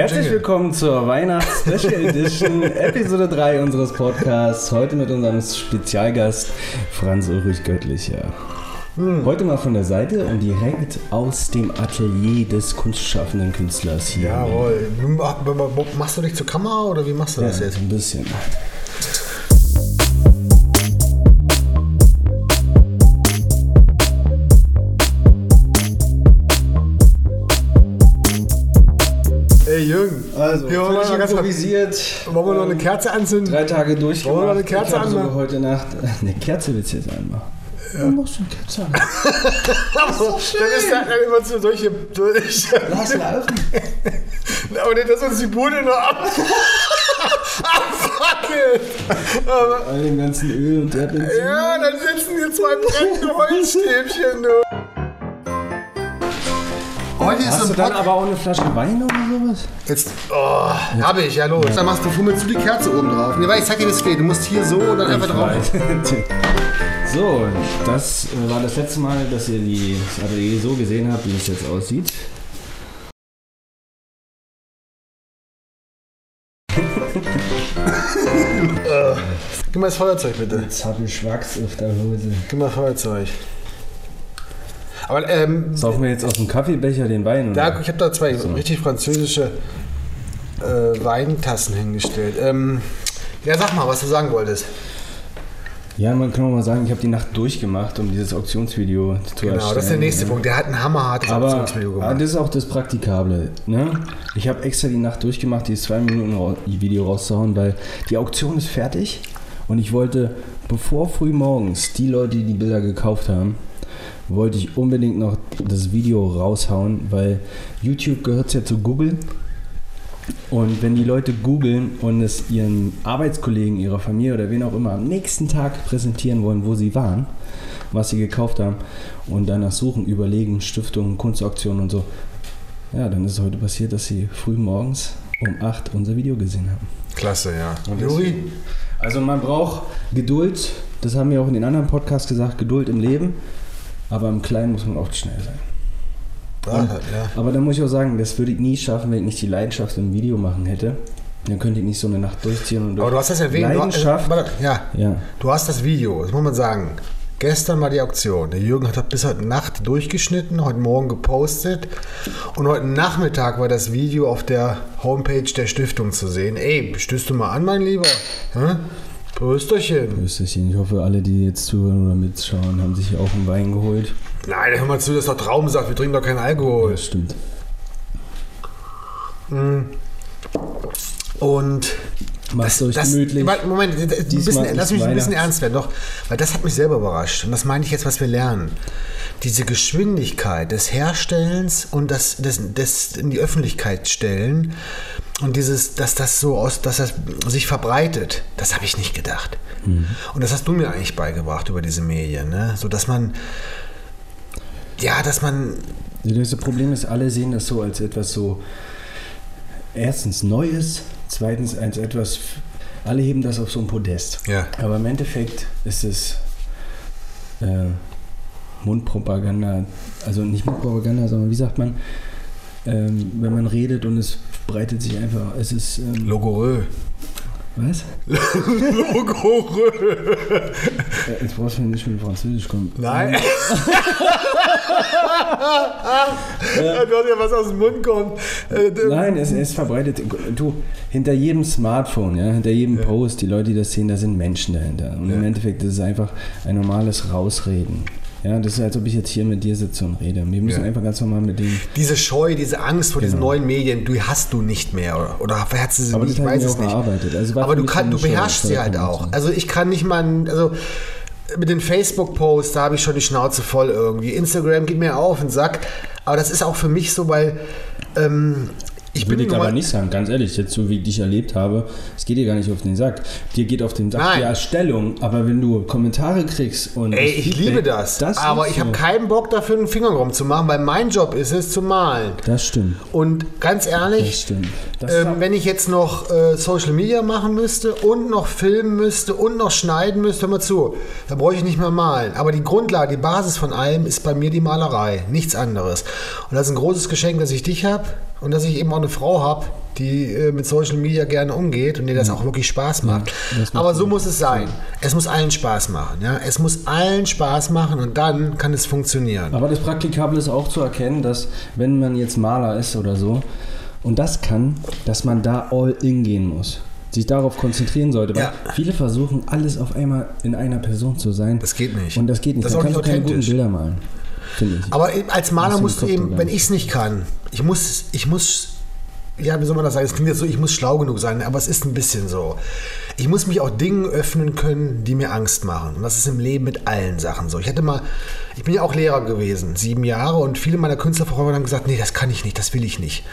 Herzlich willkommen zur Weihnachts-Special Edition, Episode 3 unseres Podcasts. Heute mit unserem Spezialgast Franz Ulrich Göttlicher. Hm. Heute mal von der Seite und direkt aus dem Atelier des kunstschaffenden Künstlers hier. Jawohl. Machst du dich zur Kamera oder wie machst du das Ja, jetzt? ein bisschen. Also, hier wollen wir, ganz improvisiert. wollen wir noch eine Kerze anzünden? Drei Tage durchgemacht. Wollen wir noch eine Kerze ich habe sogar anmachen? heute Nacht... Eine Kerze willst du jetzt einmal? Ja. Du machst eine Kerze an. Dann ist da dann immer so solche. solche Lass laufen. aber nicht, dass uns die Bude noch ab. abfackelt. All dem ganzen Öl und Erdbenzin. ja, dann sitzen hier zwei brennende Holzstäbchen. Du. Heute ist Hast so du dann aber auch eine Flasche Wein oder sowas? Jetzt, oh, hab ich, ja los. Dann machst du, fummelst du die Kerze oben drauf. Nee, weil ich zeig dir, wie es geht. Du musst hier so und dann einfach drauf. So, das äh, war das letzte Mal, dass ihr die, das Atelier so gesehen habt, wie es jetzt aussieht. Gib mal das Feuerzeug bitte. Jetzt habe ich Wachs auf der Hose. Gib mal Feuerzeug. Aber ähm, Saufen wir jetzt aus dem Kaffeebecher den Wein? Oder? da, ich habe da zwei richtig französische äh, Weintassen hingestellt. Ähm, ja, sag mal, was du sagen wolltest. Ja, man kann auch mal sagen, ich habe die Nacht durchgemacht, um dieses Auktionsvideo zu Genau, erstellen. das ist der nächste ne? Punkt. Der hat ein hammerhartes Aber Auktionsvideo ah, gemacht. das ist auch das Praktikable. Ne? Ich habe extra die Nacht durchgemacht, dieses 2 Minuten Video rauszuhauen, weil die Auktion ist fertig und ich wollte, bevor früh morgens die Leute, die die Bilder gekauft haben, wollte ich unbedingt noch das Video raushauen, weil YouTube gehört ja zu Google. Und wenn die Leute googeln und es ihren Arbeitskollegen, ihrer Familie oder wen auch immer am nächsten Tag präsentieren wollen, wo sie waren, was sie gekauft haben und danach suchen, überlegen, Stiftungen, Kunstauktionen und so, ja, dann ist es heute passiert, dass sie früh morgens um 8 unser Video gesehen haben. Klasse, ja. Und Juri? Also man braucht Geduld, das haben wir auch in den anderen Podcasts gesagt, Geduld im Leben, aber im Kleinen muss man oft schnell sein. Ah, ja. Aber da muss ich auch sagen, das würde ich nie schaffen, wenn ich nicht die Leidenschaft im Video machen hätte. Dann könnte ich nicht so eine Nacht durchziehen und Aber du hast das erwähnt. Du, äh, Leidenschaft. warte, ja, ja. du hast das Video, das muss man sagen. Gestern war die Auktion. Der Jürgen hat bis heute Nacht durchgeschnitten, heute Morgen gepostet. Und heute Nachmittag war das Video auf der Homepage der Stiftung zu sehen. Ey, stößt du mal an, mein Lieber? Hä? Prösterchen. Österchen. Ich hoffe, alle, die jetzt zuhören oder mitschauen, haben sich auch einen Wein geholt. Nein, hör mal zu, das ist doch Traumsaft. Wir trinken doch keinen Alkohol. Das stimmt. Und Macht euch gemütlich. Moment, bisschen, lass mich ein bisschen ernst werden, doch, weil das hat mich selber überrascht. Und das meine ich jetzt, was wir lernen. Diese Geschwindigkeit des Herstellens und das, das, das in die Öffentlichkeit stellen und dieses, dass das so aus, dass das sich verbreitet, das habe ich nicht gedacht. Mhm. Und das hast du mir eigentlich beigebracht über diese Medien, ne? So dass man, ja, dass man Das Problem ist, alle sehen das so als etwas so erstens Neues, zweitens als etwas, alle heben das auf so ein Podest. Ja. Aber im Endeffekt ist es äh, Mundpropaganda, also nicht Mundpropaganda, sondern wie sagt man, ähm, wenn man redet und es breitet sich einfach, es ist, ähm, Logorö. was? Logorö. Äh, Jetzt brauchst du nicht mit Französisch kommen. Nein. ja. Du hast ja was aus dem Mund kommt. Äh, Nein, es, es verbreitet. Du, hinter jedem Smartphone, ja, hinter jedem Post, die Leute, die das sehen, da sind Menschen dahinter. Und im Ja. Endeffekt ist es einfach ein normales Rausreden. Ja, das ist, als ob ich jetzt hier mit dir sitze und rede. Wir müssen Ja. einfach ganz normal mit denen. Diese Scheu, diese Angst vor diesen Genau. neuen Medien, die hast du nicht mehr. Oder, oder du sie nicht? Ich weiß es nicht. Also Aber du, kann, du beherrschst sie halt auch. so. Also ich kann nicht mal, also mit den Facebook-Posts, da habe ich schon die Schnauze voll irgendwie. Instagram geht mir auf den Sack. Aber das ist auch für mich so, weil ähm, ich Würde ich aber nicht sagen, ganz ehrlich, jetzt so wie ich dich erlebt habe, es geht dir gar nicht auf den Sack. Dir geht auf den Sack Nein. die Erstellung, aber wenn du Kommentare kriegst und. Ey, das ich Feedback, liebe das. aber ist ich habe so. keinen Bock dafür, einen Finger rumzumachen, weil mein Job ist es, zu malen. Das stimmt. Und ganz Das ehrlich, stimmt. Das ähm, wenn ich jetzt noch äh, Social Media machen müsste und noch filmen müsste und noch schneiden müsste, hör mal zu, da brauche ich nicht mehr malen. Aber die Grundlage, die Basis von allem ist bei mir die Malerei, nichts anderes. Und das ist ein großes Geschenk, dass ich dich habe und dass ich eben auch eine Frau habe, die äh, mit Social Media gerne umgeht und die das auch wirklich Spaß macht. macht Aber so muss es sein. Es muss allen Spaß machen. Ja? Es muss allen Spaß machen und dann kann es funktionieren. Aber das Praktikable ist auch zu erkennen, dass wenn man jetzt Maler ist oder so und das kann, dass man da all in gehen muss. Sich darauf konzentrieren sollte. Weil Ja. viele versuchen, alles auf einmal in einer Person zu sein. Das geht nicht. Und das geht nicht. Das ist da auch kannst du keine guten. Bilder malen. Finde ich. Aber als Maler musst du eben, wenn ich es nicht kann, ich muss, ich muss, ja, wie soll man das sagen? Es klingt jetzt so, ich muss schlau genug sein, aber es ist ein bisschen so. Ich muss mich auch Dingen öffnen können, die mir Angst machen. Und das ist im Leben mit allen Sachen so. Ich hatte mal, ich bin ja auch Lehrer gewesen, sieben Jahre, und viele meiner Künstlerfreunde haben gesagt, nee, das kann ich nicht, das will ich nicht.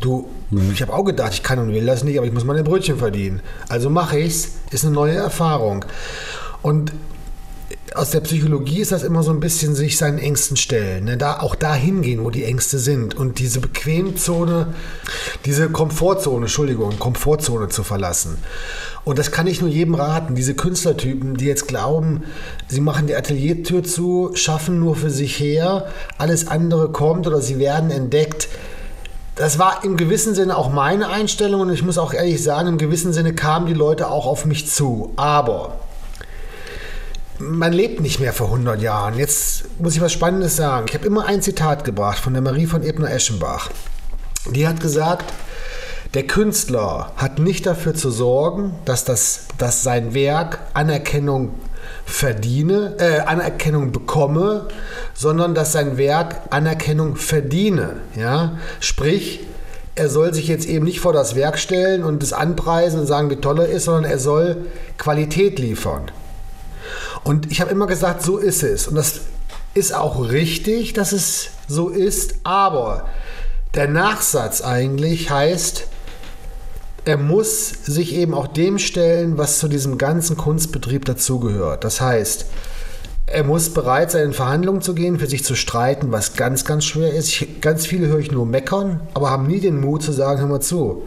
Du, ich habe auch gedacht, ich kann und will das nicht, aber ich muss meine Brötchen verdienen. Also mache ich's, ist eine neue Erfahrung. Und aus der Psychologie ist das immer so ein bisschen sich seinen Ängsten stellen. Ne? Da, auch da hingehen, wo die Ängste sind. Und diese Bequemzone, diese Komfortzone, Entschuldigung, Komfortzone zu verlassen. Und das kann ich nur jedem raten. Diese Künstlertypen, die jetzt glauben, sie machen die Ateliertür zu, schaffen nur für sich her, alles andere kommt oder sie werden entdeckt. Das war im gewissen Sinne auch meine Einstellung und ich muss auch ehrlich sagen, im gewissen Sinne kamen die Leute auch auf mich zu. Aber man lebt nicht mehr vor 100 Jahren. Jetzt muss ich was Spannendes sagen. Ich habe immer ein Zitat gebracht von der Marie von Ebner-Eschenbach. Die hat gesagt, der Künstler hat nicht dafür zu sorgen, dass, das, dass sein Werk Anerkennung verdiene, äh, Anerkennung bekomme, sondern dass sein Werk Anerkennung verdiene. Ja? Sprich, er soll sich jetzt eben nicht vor das Werk stellen und es anpreisen und sagen, wie toll er ist, sondern er soll Qualität liefern. Und ich habe immer gesagt, so ist es. Und das ist auch richtig, dass es so ist. Aber der Nachsatz eigentlich heißt, er muss sich eben auch dem stellen, was zu diesem ganzen Kunstbetrieb dazugehört. Das heißt, er muss bereit sein, in Verhandlungen zu gehen, für sich zu streiten, was ganz, ganz schwer ist. Ich, ganz viele höre ich nur meckern, aber haben nie den Mut zu sagen, hör mal zu.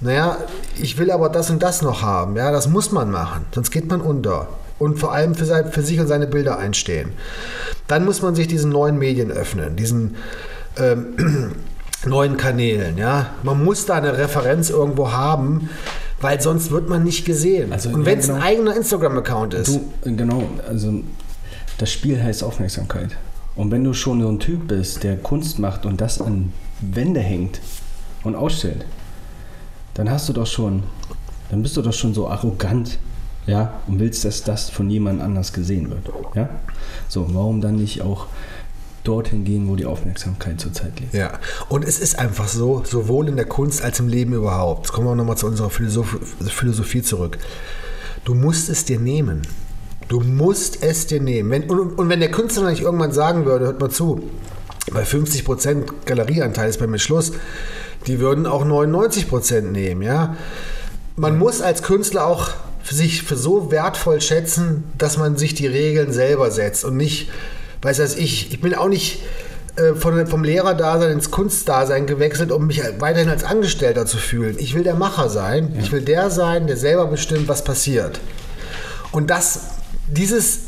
Naja, ich will aber das und das noch haben. Ja, das muss man machen, sonst geht man unter. Und vor allem für, sein, für sich und seine Bilder einstehen. Dann muss man sich diesen neuen Medien öffnen, diesen ähm, neuen Kanälen. Ja? Man muss da eine Referenz irgendwo haben, weil sonst wird man nicht gesehen. Also, und ja, wenn es ein genau. eigener Instagram-Account ist. Du, genau, also das Spiel heißt Aufmerksamkeit. Und wenn du schon so ein Typ bist, der Kunst macht und das an Wände hängt und ausstellt, dann hast du doch schon, dann bist du doch schon so arrogant, ja, und willst, dass das von jemand anders gesehen wird, ja? So, warum dann nicht auch dorthin gehen, wo die Aufmerksamkeit zurzeit liegt? Ja, und es ist einfach so, sowohl in der Kunst als im Leben überhaupt. Jetzt kommen wir nochmal zu unserer Philosoph Philosophie zurück. Du musst es dir nehmen. Du musst es dir nehmen. Wenn, und, und wenn der Künstler nicht irgendwann sagen würde, hört mal zu, bei 50% Galerieanteil ist bei mir Schluss, die würden auch 99% nehmen, ja. Man muss als Künstler auch für sich für so wertvoll schätzen, dass man sich die Regeln selber setzt und nicht, weiß das ich, ich bin auch nicht äh, von, vom Lehrerdasein ins Kunstdasein gewechselt, um mich weiterhin als Angestellter zu fühlen. Ich will der Macher sein. Ich will der sein, der selber bestimmt, was passiert. Und das, dieses,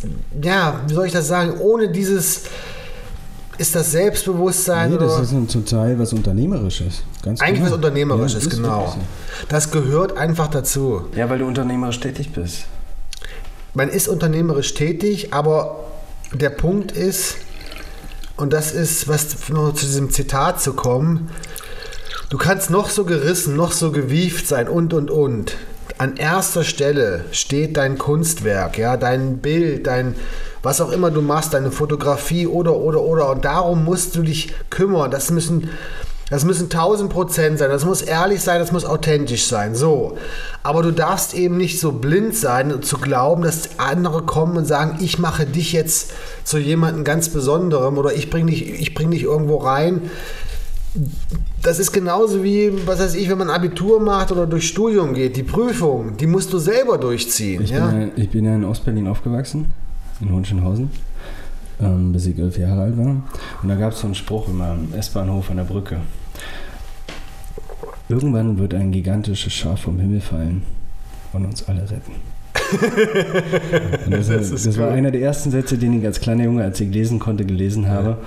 ja, wie soll ich das sagen, ohne dieses, ist das Selbstbewusstsein Nee, das oder ist ein total was Unternehmerisches. Ganz eigentlich was genau. Unternehmerisches, Ja, genau. Das gehört einfach dazu. Ja, weil du unternehmerisch tätig bist. Man ist unternehmerisch tätig, aber der Punkt ist, und das ist, was noch zu diesem Zitat zu kommen, du kannst noch so gerissen, noch so gewieft sein und und und. An erster Stelle steht dein Kunstwerk, ja, dein Bild, dein was auch immer du machst, deine Fotografie oder oder oder. Und darum musst du dich kümmern. Das müssen das müssen 1000 Prozent sein, das muss ehrlich sein, das muss authentisch sein, so. Aber du darfst eben nicht so blind sein und zu glauben, dass andere kommen und sagen, ich mache dich jetzt zu jemandem ganz Besonderem oder ich bringe dich, ich bring dich irgendwo rein. Das ist genauso wie, was weiß ich, wenn man Abitur macht oder durch Studium geht. Die Prüfung, die musst du selber durchziehen. Ich, ja? bin, ja, ich bin ja in Ostberlin aufgewachsen, in Hohenschönhausen, ähm, bis ich elf Jahre alt war. Und da gab es so einen Spruch immer am S-Bahnhof an der Brücke. Irgendwann wird ein gigantisches Schaf vom Himmel fallen und uns alle retten. das, Das das, war einer der ersten Sätze, den ich als kleiner Junge, als ich lesen konnte, gelesen habe.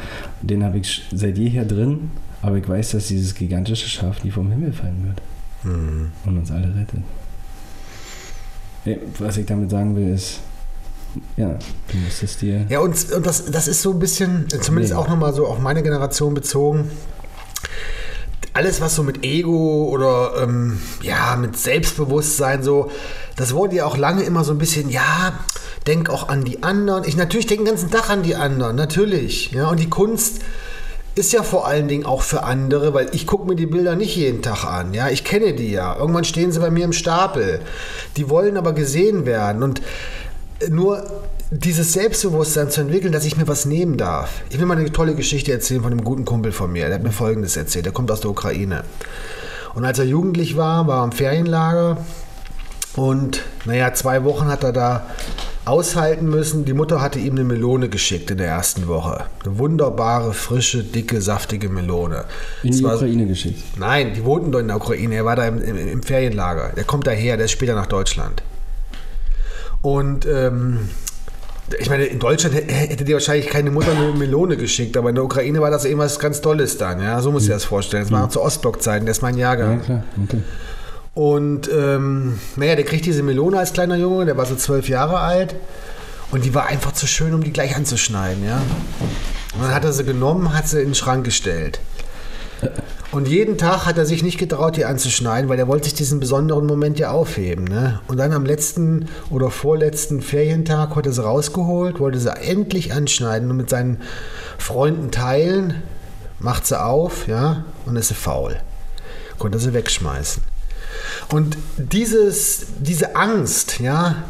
Den habe ich seit jeher drin. Aber ich weiß, dass dieses gigantische Schaf nie vom Himmel fallen wird Mhm. und uns alle rettet. Was ich damit sagen will, ist, ja, du musst es dir. Ja, und, und das, das ist so ein bisschen, zumindest Nee. auch nochmal so auf meine Generation bezogen. Alles, was so mit Ego oder ähm, ja, mit Selbstbewusstsein so, das wurde ja auch lange immer so ein bisschen, ja, denk auch an die anderen. Ich natürlich denke den ganzen Tag an die anderen, natürlich. Ja, und die Kunst ist ja vor allen Dingen auch für andere, weil ich gucke mir die Bilder nicht jeden Tag an. Ja, ich kenne die ja. Irgendwann stehen sie bei mir im Stapel. Die wollen aber gesehen werden. Und nur dieses Selbstbewusstsein zu entwickeln, dass ich mir was nehmen darf. Ich will mal eine tolle Geschichte erzählen von einem guten Kumpel von mir. Der hat mir Folgendes erzählt. Der kommt aus der Ukraine. Und als er jugendlich war, war er im Ferienlager. Und naja, zwei Wochen hat er da aushalten müssen. Die Mutter hatte ihm eine Melone geschickt in der ersten Woche. Eine wunderbare, frische, dicke, saftige Melone. In die war- Ukraine geschickt. Nein, die wohnten dort in der Ukraine. Er war da im, im, im Ferienlager. Der kommt daher, der ist später nach Deutschland. Und ähm, ich meine, in Deutschland hä- hätte dir wahrscheinlich keine Mutter eine Melone geschickt, aber in der Ukraine war das irgendwas ganz Tolles dann. Ja, so muss ich das vorstellen. Das war noch zu Ostblockzeiten, das ist mein Ja, Jahrgang. klar, okay. Und ähm, naja, der kriegt diese Melone als kleiner Junge, der war so zwölf Jahre alt. Und die war einfach zu schön, um die gleich anzuschneiden, ja. Und dann hat er sie genommen, hat sie in den Schrank gestellt. Und jeden Tag hat er sich nicht getraut, die anzuschneiden, weil er wollte sich diesen besonderen Moment ja aufheben. Ne? Und dann am letzten oder vorletzten Ferientag hat er sie rausgeholt, wollte sie endlich anschneiden und mit seinen Freunden teilen, macht sie auf, ja, und ist sie faul. Konnte sie wegschmeißen. Und dieses, diese Angst, ja,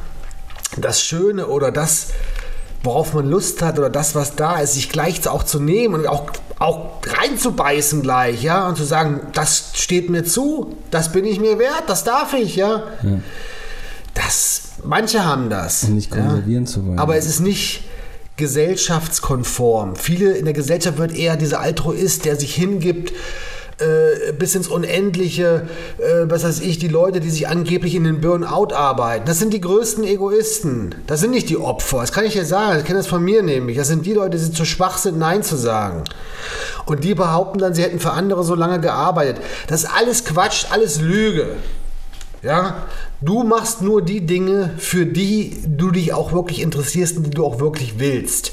das Schöne oder das, worauf man Lust hat oder das, was da ist, sich gleich auch zu nehmen und auch, auch reinzubeißen gleich, ja, und zu sagen, das steht mir zu, das bin ich mir wert, das darf ich, ja. Das, manche haben das. Und nicht konservieren ja. zu wollen. Aber es ist nicht gesellschaftskonform. Viele in der Gesellschaft wird eher dieser Altruist, der sich hingibt, äh, bis ins Unendliche, äh, was weiß ich, die Leute, die sich angeblich in den Burnout arbeiten. Das sind die größten Egoisten. Das sind nicht die Opfer. Das kann ich dir sagen. Ich kenne das von mir nämlich. Das sind die Leute, die zu schwach sind, Nein zu sagen. Und die behaupten dann, sie hätten für andere so lange gearbeitet. Das ist alles Quatsch, alles Lüge. Ja, du machst nur die Dinge, für die du dich auch wirklich interessierst und die du auch wirklich willst.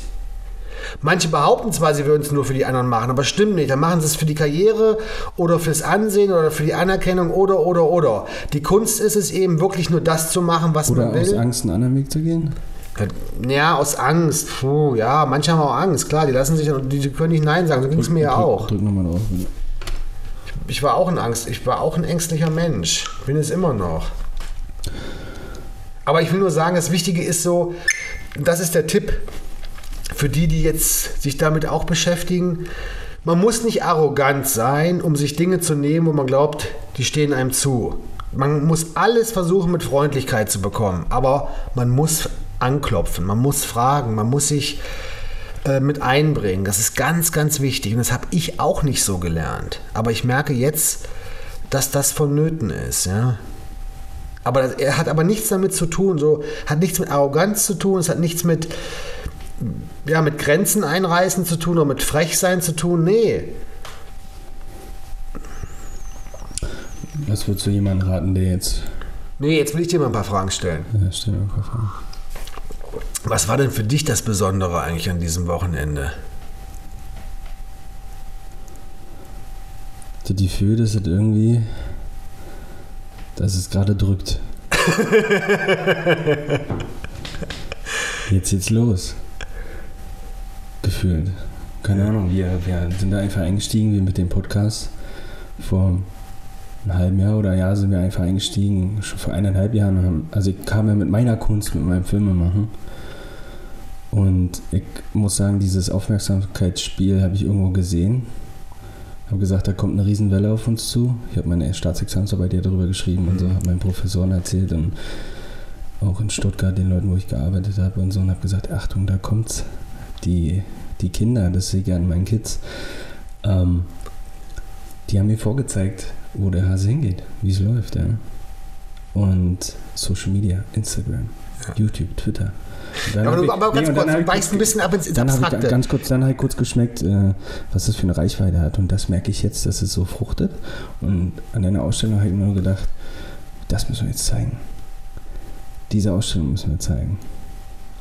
Manche behaupten zwar, sie würden es nur für die anderen machen, aber stimmt nicht. Dann machen sie es für die Karriere oder fürs Ansehen oder für die Anerkennung oder, oder, oder. Die Kunst ist es eben wirklich nur das zu machen, was Oder man will. aus Angst einen anderen Weg zu gehen? Ja, aus Angst. Puh, ja, manche haben auch Angst, klar. Die lassen sich, die können nicht Nein sagen. So ging es mir ja auch. Drück nochmal drauf. Ich war auch ein Angst, ich war auch ein ängstlicher Mensch. Bin es immer noch. Aber ich will nur sagen, das Wichtige ist so, das ist der Tipp für die, die jetzt sich damit auch beschäftigen. Man muss nicht arrogant sein, um sich Dinge zu nehmen, wo man glaubt, die stehen einem zu. Man muss alles versuchen, mit Freundlichkeit zu bekommen, aber man muss anklopfen, man muss fragen, man muss sich äh, mit einbringen. Das ist ganz, ganz wichtig und das habe ich auch nicht so gelernt. Aber ich merke jetzt, dass das vonnöten ist. Ja? Aber er hat aber nichts damit zu tun, so hat nichts mit Arroganz zu tun, es hat nichts mit ja, mit Grenzen einreißen zu tun oder mit Frechsein zu tun. Nee. Was würdest du jemandem raten, der jetzt. Nee, jetzt will ich dir mal ein paar Fragen stellen. Ja, stell mir mal vor. Was war denn für dich das Besondere eigentlich an diesem Wochenende? Das Gefühl, dass es irgendwie. dass es gerade drückt. Jetzt geht's los. Gefühlt. Keine Ahnung, wir, wir sind da einfach eingestiegen, wie mit dem Podcast. Vor einem halben Jahr oder Jahr sind wir einfach eingestiegen, schon vor eineinhalb Jahren. also ich kam ja mit meiner Kunst, mit meinem Filmemachen. Und ich muss sagen, dieses Aufmerksamkeitsspiel habe ich irgendwo gesehen. habe gesagt, da kommt eine Riesenwelle auf uns zu. Ich habe meine Staatsexamensarbeit ja darüber geschrieben und so, habe meinen Professoren erzählt und auch in Stuttgart den Leuten, wo ich gearbeitet habe und so und habe gesagt, Achtung, da kommt's. Die, die Kinder, das sehe ich an meinen Kids, ähm, die haben mir vorgezeigt, wo der Hase hingeht, wie es läuft, ja. Und Social Media, Instagram, Ja. YouTube, Twitter. Dann aber ich- aber ganz nee, kurz, du ich weichst ein bisschen ab ins, Dann habe Abstrakte. ich ganz kurz, dann habe ich kurz geschmeckt, äh, was das für eine Reichweite hat. Und das merke ich jetzt, dass es so fruchtet. Und an deiner Ausstellung habe ich mir nur gedacht, das müssen wir jetzt zeigen. Diese Ausstellung müssen wir zeigen.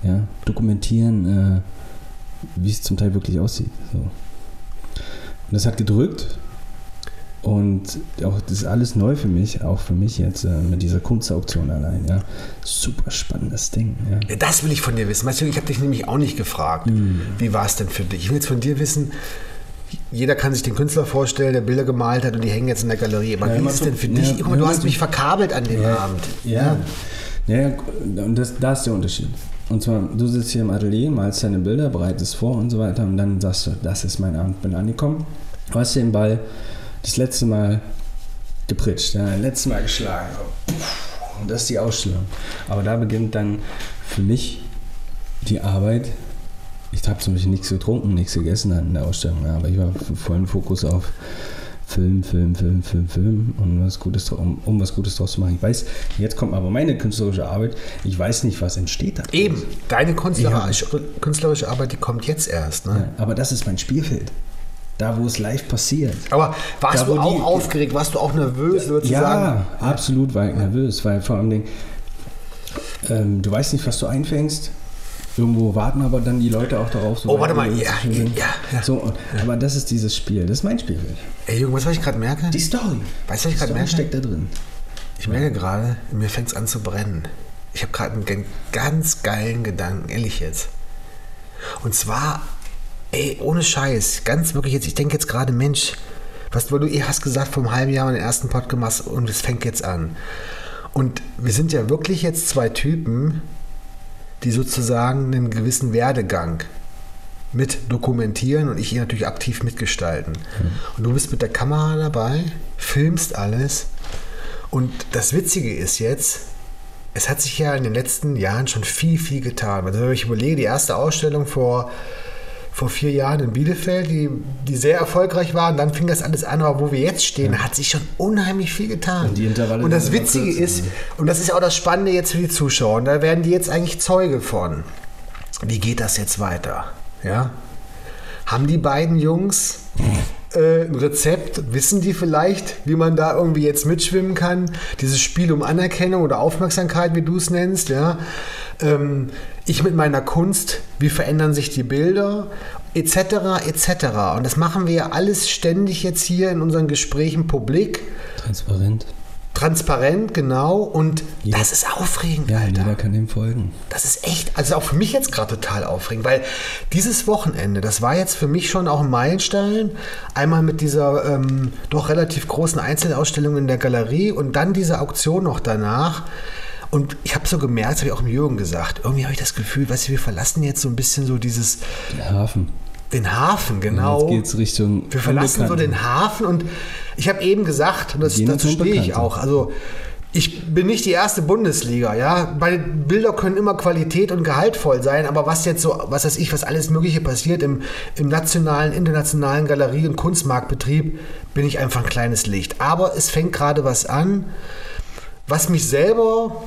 Ja, dokumentieren, äh, wie es zum Teil wirklich aussieht. So. Und das hat gedrückt. Und auch das ist alles neu für mich, auch für mich jetzt äh, mit dieser Kunstauktion allein. Ja, super spannendes Ding. Ja. Ja, das will ich von dir wissen. Weißt du, ich habe dich nämlich auch nicht gefragt. Mhm. Wie war es denn für dich? Ich will jetzt von dir wissen, jeder kann sich den Künstler vorstellen, der Bilder gemalt hat und die hängen jetzt in der Galerie. Aber Ja, wie ist es so- denn für dich? Guck mal, du hast mich verkabelt an dem Abend. Ja. Ja, und das, da ist der Unterschied. Und zwar, du sitzt hier im Atelier, malst deine Bilder, bereitest vor und so weiter und dann sagst du, das ist mein Abend, bin angekommen. Du hast den Ball das letzte Mal gepritscht, ja, das letzte Mal geschlagen. Und das ist die Ausstellung. Aber da beginnt dann für mich die Arbeit. Ich habe zum Beispiel nichts getrunken, nichts gegessen in der Ausstellung, aber ich war vollen Fokus auf Film, Film, Film, Film, Film und was Gutes, um, um was Gutes draus zu machen. Ich weiß, jetzt kommt aber meine künstlerische Arbeit. Ich weiß nicht, was entsteht da. Eben, deine künstlerische, künstlerische Arbeit, die kommt jetzt erst. Ne? Ja, aber das ist mein Spielfeld. Da, wo es live passiert. Aber warst Da, du auch die- aufgeregt? Warst du auch nervös, würdest du sagen? Ja, absolut war ich nervös, weil vor allem, ähm, du weißt nicht, was du einfängst. Irgendwo warten aber dann die Leute auch darauf. Oh, warte sobald mal, ja, ja, ja. So, und- aber das ist dieses Spiel, das ist mein Spielfeld. Ey, Junge, weißt du, was ich gerade merke? Die Story. Weißt du, was ich gerade merke? steckt da drin. Ich merke gerade, mir fängt es an zu brennen. Ich habe gerade einen ganz geilen Gedanken, ehrlich jetzt. Und zwar, ey, ohne Scheiß, ganz wirklich jetzt, ich denke jetzt gerade, Mensch, was weil du eh hast gesagt, vor einem halben Jahr den ersten Podcast gemacht und es fängt jetzt an. Und wir sind ja wirklich jetzt zwei Typen, die sozusagen einen gewissen Werdegang mit dokumentieren und ich ihn natürlich aktiv mitgestalten. Und du bist mit der Kamera dabei, filmst alles. Und das Witzige ist jetzt, es hat sich ja in den letzten Jahren schon viel, viel getan. Also wenn ich überlege, die erste Ausstellung vor, vor vier Jahren in Bielefeld, die, die sehr erfolgreich war, und dann fing das alles an, aber wo wir jetzt stehen, hat sich schon unheimlich viel getan. Und die Intervalle und das Witzige ist, und das ist ja auch das Spannende jetzt für die Zuschauer, und da werden die jetzt eigentlich Zeuge von. Wie geht das jetzt weiter? Ja? Haben die beiden Jungs äh, ein Rezept? Wissen die vielleicht, wie man da irgendwie jetzt mitschwimmen kann? Dieses Spiel um Anerkennung oder Aufmerksamkeit, wie du es nennst, ja? Ähm, ich mit meiner Kunst, wie verändern sich die Bilder? Etc. etc. Und das machen wir ja alles ständig jetzt hier in unseren Gesprächen publik, Transparent. Transparent, genau. Und Jeder- das ist aufregend, Ja, Alter. jeder kann dem folgen. Das ist echt, also auch für mich jetzt gerade total aufregend, weil dieses Wochenende, das war jetzt für mich schon auch ein Meilenstein. Einmal mit dieser ähm, doch relativ großen Einzelausstellung in der Galerie und dann diese Auktion noch danach. Und ich habe so gemerkt, habe ich auch im Jürgen gesagt, irgendwie habe ich das Gefühl, weißt du, wir verlassen jetzt so ein bisschen so dieses, Der Hafen. Den Hafen, genau. Jetzt geht's Richtung. Wir verlassen so den Hafen und ich habe eben gesagt, und das, dazu stehe ich auch, also ich bin nicht die erste Bundesliga, ja. Meine Bilder können immer Qualität und gehaltvoll sein, aber was jetzt so, was weiß ich, was alles Mögliche passiert im, im nationalen, internationalen Galerie- und Kunstmarktbetrieb, bin ich einfach ein kleines Licht. Aber es fängt gerade was an, was mich selber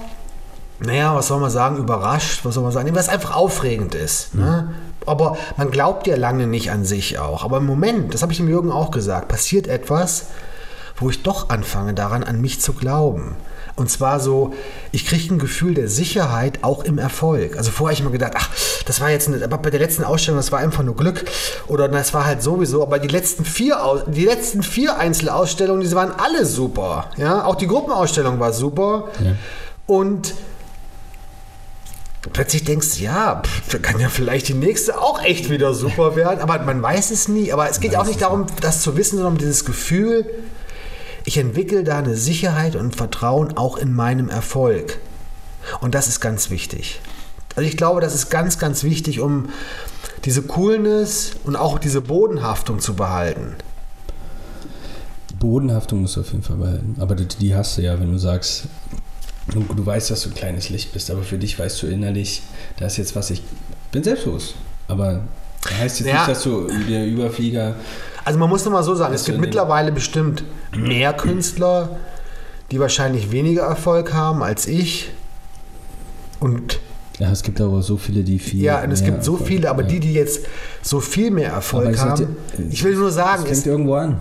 naja, was soll man sagen, überrascht, was soll man sagen, was einfach aufregend ist. Ne? Aber man glaubt ja lange nicht an sich auch. Aber im Moment, das habe ich dem Jürgen auch gesagt, passiert etwas, wo ich doch anfange daran, an mich zu glauben. Und zwar so, ich kriege ein Gefühl der Sicherheit auch im Erfolg. Also vorher habe ich mir gedacht, ach, das war jetzt eine, aber bei der letzten Ausstellung, das war einfach nur Glück. Oder das war halt sowieso, aber die letzten vier, die letzten vier Einzelausstellungen, die waren alle super. Ja, auch die Gruppenausstellung war super. Ja. Und plötzlich denkst du, ja, pff, kann ja vielleicht die nächste auch echt wieder super werden, aber man weiß es nie. Aber es geht auch nicht darum, das zu wissen, sondern um dieses Gefühl, ich entwickle da eine Sicherheit und Vertrauen auch in meinem Erfolg. Und das ist ganz wichtig. Also ich glaube, das ist ganz, ganz wichtig, um diese Coolness und auch diese Bodenhaftung zu behalten. Bodenhaftung musst du auf jeden Fall behalten. Aber die, die hast du ja, wenn du sagst, du, du weißt, dass du ein kleines Licht bist, aber für dich weißt du innerlich, da ist jetzt was, ich bin selbstlos. Aber das heißt jetzt Ja. nicht, dass du der Überflieger. Also man muss noch mal so sagen, es gibt mittlerweile bestimmt mehr Künstler, die wahrscheinlich weniger Erfolg haben als ich. Und Ja, es gibt aber so viele, die viel. Ja, und es gibt so Erfolg- viele, aber ja. die, die jetzt so viel mehr Erfolg haben. dir, ich will nur sagen, Es es, fängt irgendwo an.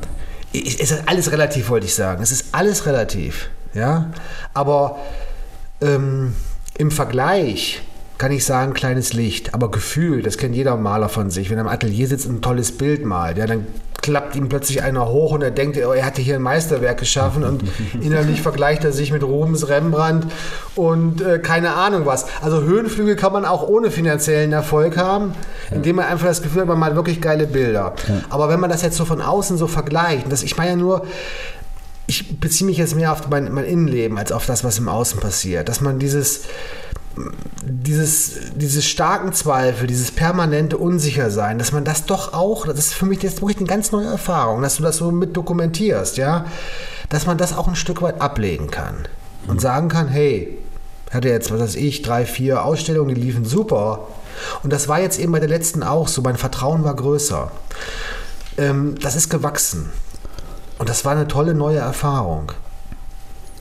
es ist alles relativ, wollte ich sagen. Es ist alles relativ. Ja, aber ähm, im Vergleich kann ich sagen, kleines Licht, aber Gefühl, das kennt jeder Maler von sich. Wenn er im Atelier sitzt und ein tolles Bild malt, ja, dann klappt ihm plötzlich einer hoch und er denkt, oh, er hatte hier ein Meisterwerk geschaffen und innerlich vergleicht er sich mit Rubens, Rembrandt und äh, keine Ahnung was. Also Höhenflüge kann man auch ohne finanziellen Erfolg haben, indem man einfach das Gefühl hat, man malt wirklich geile Bilder. Aber wenn man das jetzt so von außen so vergleicht, das, ich meine ja nur, ich beziehe mich jetzt mehr auf mein, mein Innenleben als auf das, was im Außen passiert. Dass man dieses, dieses, dieses starken Zweifel, dieses permanente Unsichersein, dass man das doch auch, das ist für mich jetzt wirklich eine ganz neue Erfahrung, dass du das so mit dokumentierst, ja, dass man das auch ein Stück weit ablegen kann und sagen kann, hey, hatte jetzt, was weiß ich, drei, vier Ausstellungen, die liefen super. Und das war jetzt eben bei der letzten auch so, mein Vertrauen war größer. Ähm, das ist gewachsen. Und das war eine tolle neue Erfahrung.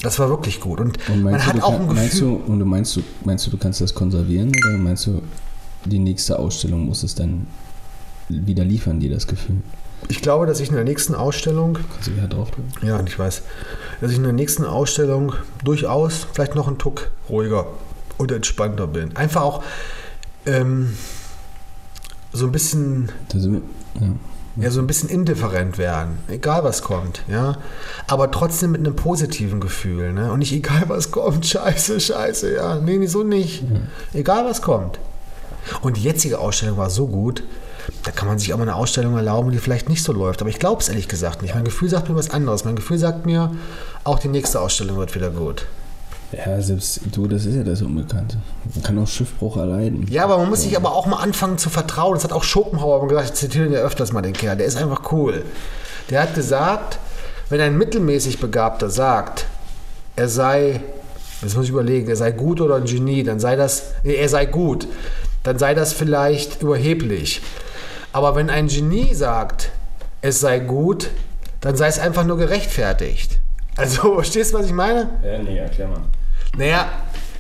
Das war wirklich gut. Und, Und man meinst, hat du, du, auch ein Gefühl. meinst du, und du meinst du, meinst du, du kannst das konservieren oder meinst du, die nächste Ausstellung muss es dann wieder liefern, dir das Gefühl? Ich glaube, dass ich in der nächsten Ausstellung, Kannst du wieder draufdrücken? ja, und ich weiß, dass ich in der nächsten Ausstellung durchaus vielleicht noch einen Tuck ruhiger und entspannter bin. Einfach auch ähm, so ein bisschen Da sind wir, ja. Ja, so ein bisschen indifferent werden, egal was kommt, ja. Aber trotzdem mit einem positiven Gefühl, ne? Und nicht egal was kommt, scheiße, scheiße, ja. Nee, nee, so nicht. Egal was kommt. Und die jetzige Ausstellung war so gut, da kann man sich auch mal eine Ausstellung erlauben, die vielleicht nicht so läuft. Aber ich glaube es ehrlich gesagt nicht. Mein Gefühl sagt mir was anderes. Mein Gefühl sagt mir, auch die nächste Ausstellung wird wieder gut. Ja, selbst du, das ist ja das Unbekannte. Man kann auch Schiffbruch erleiden. Ja, aber man muss sich aber auch mal anfangen zu vertrauen. Das hat auch Schopenhauer gesagt, ich zitiere ihn ja öfters mal den Kerl, der ist einfach cool. Der hat gesagt, wenn ein mittelmäßig Begabter sagt, er sei, jetzt muss ich überlegen, er sei gut oder ein Genie, dann sei das, nee, er sei gut, dann sei das vielleicht überheblich. Aber wenn ein Genie sagt, es sei gut, dann sei es einfach nur gerechtfertigt. Also, verstehst du, was ich meine? Ja, nee, erklär mal. Naja,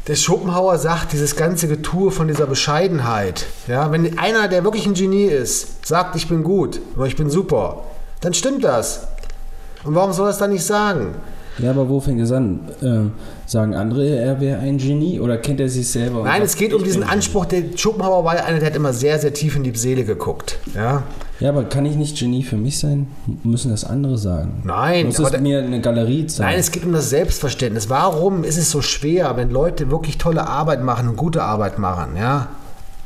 der Schopenhauer sagt, dieses ganze Getue von dieser Bescheidenheit, ja, wenn einer, der wirklich ein Genie ist, sagt, ich bin gut oder ich bin super, dann stimmt das. Und warum soll er es dann nicht sagen? Ja, aber wo fängt es an? Ähm, sagen andere, er wäre ein Genie oder kennt er sich selber? Nein, es geht um diesen Anspruch, der Schopenhauer war ja einer, der hat immer sehr, sehr tief in die Seele geguckt. Ja? Ja, aber kann ich nicht Genie für mich sein? Müssen das andere sagen? Nein, Muss es mir eine Galerie zeigen? Nein, es geht um das Selbstverständnis. Warum ist es so schwer, wenn Leute wirklich tolle Arbeit machen und gute Arbeit machen? Ja?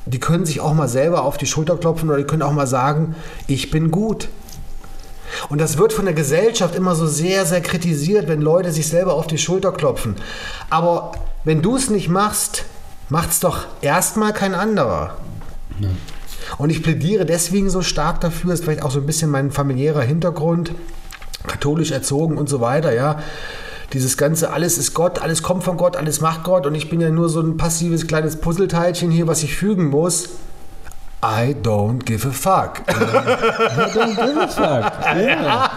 Die können sich auch mal selber auf die Schulter klopfen oder die können auch mal sagen, ich bin gut. Und das wird von der Gesellschaft immer so sehr, sehr kritisiert, wenn Leute sich selber auf die Schulter klopfen. Aber wenn du es nicht machst, macht es doch erstmal kein anderer. Und ich plädiere deswegen so stark dafür, ist vielleicht auch so ein bisschen mein familiärer Hintergrund, katholisch erzogen und so weiter, ja. Dieses ganze, alles ist Gott, alles kommt von Gott, alles macht Gott und ich bin ja nur so ein passives kleines Puzzleteilchen hier, was ich fügen muss. I don't give a fuck. Don't give a fuck. Ja.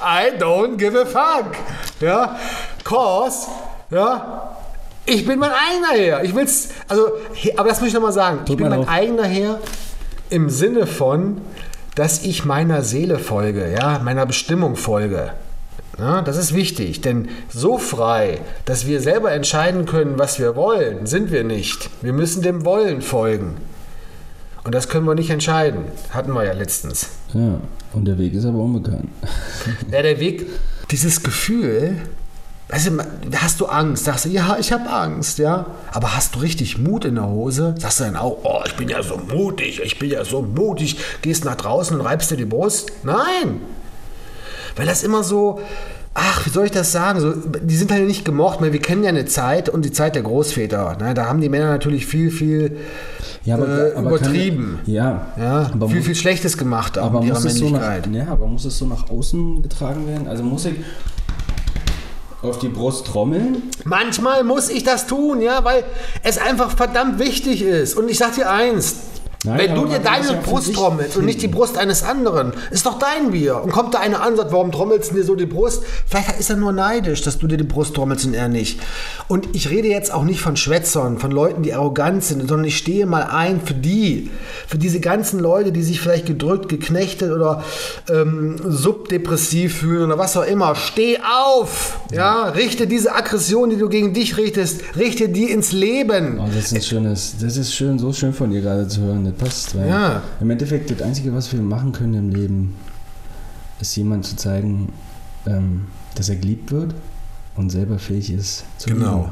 I don't give a fuck. Ja, cause, ja, ich bin mein eigener Herr. Ich will's, also, aber das muss ich nochmal sagen. Ich Drück bin mein drauf. eigener Herr im Sinne von, dass ich meiner Seele folge, ja, meiner Bestimmung folge. Ja, das ist wichtig, denn so frei, dass wir selber entscheiden können, was wir wollen, sind wir nicht. Wir müssen dem Wollen folgen. Und das können wir nicht entscheiden. Hatten wir ja letztens. ja, und der Weg ist aber unbekannt. Ja, der Weg, dieses Gefühl, weißt du, hast du Angst, sagst du, ja, ich habe Angst, ja, aber hast du richtig Mut in der Hose, sagst du dann auch, oh, ich bin ja so mutig, ich bin ja so mutig, gehst nach draußen und reibst dir die Brust? Nein, weil das immer so, ach, wie soll ich das sagen, so, die sind halt nicht gemocht, weil wir kennen ja eine Zeit und die Zeit der Großväter, ne? da haben die Männer natürlich viel, viel Ja, äh, kann- übertrieben. ja, ja, aber viel, mu- viel Schlechtes gemacht Aber mit ihrer muss, es so nach, Männlichkeit. ja, aber muss es so nach außen getragen werden? Also muss ich auf die Brust trommeln? Manchmal muss ich das tun, ja, weil es einfach verdammt wichtig ist. Und ich sag dir eins, Nein, Wenn du dir deine Brust trommelst und nicht die Brust eines anderen, ist doch dein Bier. Und kommt da einer an und sagt, warum trommelst du dir so die Brust? Vielleicht ist er nur neidisch, dass du dir die Brust trommelst und er nicht. Und ich rede jetzt auch nicht von Schwätzern, von Leuten, die arrogant sind, sondern ich stehe mal ein für die, für diese ganzen Leute, die sich vielleicht gedrückt, geknechtet oder ähm, subdepressiv fühlen oder was auch immer. Steh auf! Ja, richte diese Aggression, die du gegen dich richtest, richte die ins Leben. Oh, das ist ein schönes, das ist schön, so schön von dir gerade zu hören. Das passt. Weil Ja. Im Endeffekt, das Einzige, was wir machen können im Leben, ist jemand zu zeigen, ähm, dass er geliebt wird und selber fähig ist zu Genau.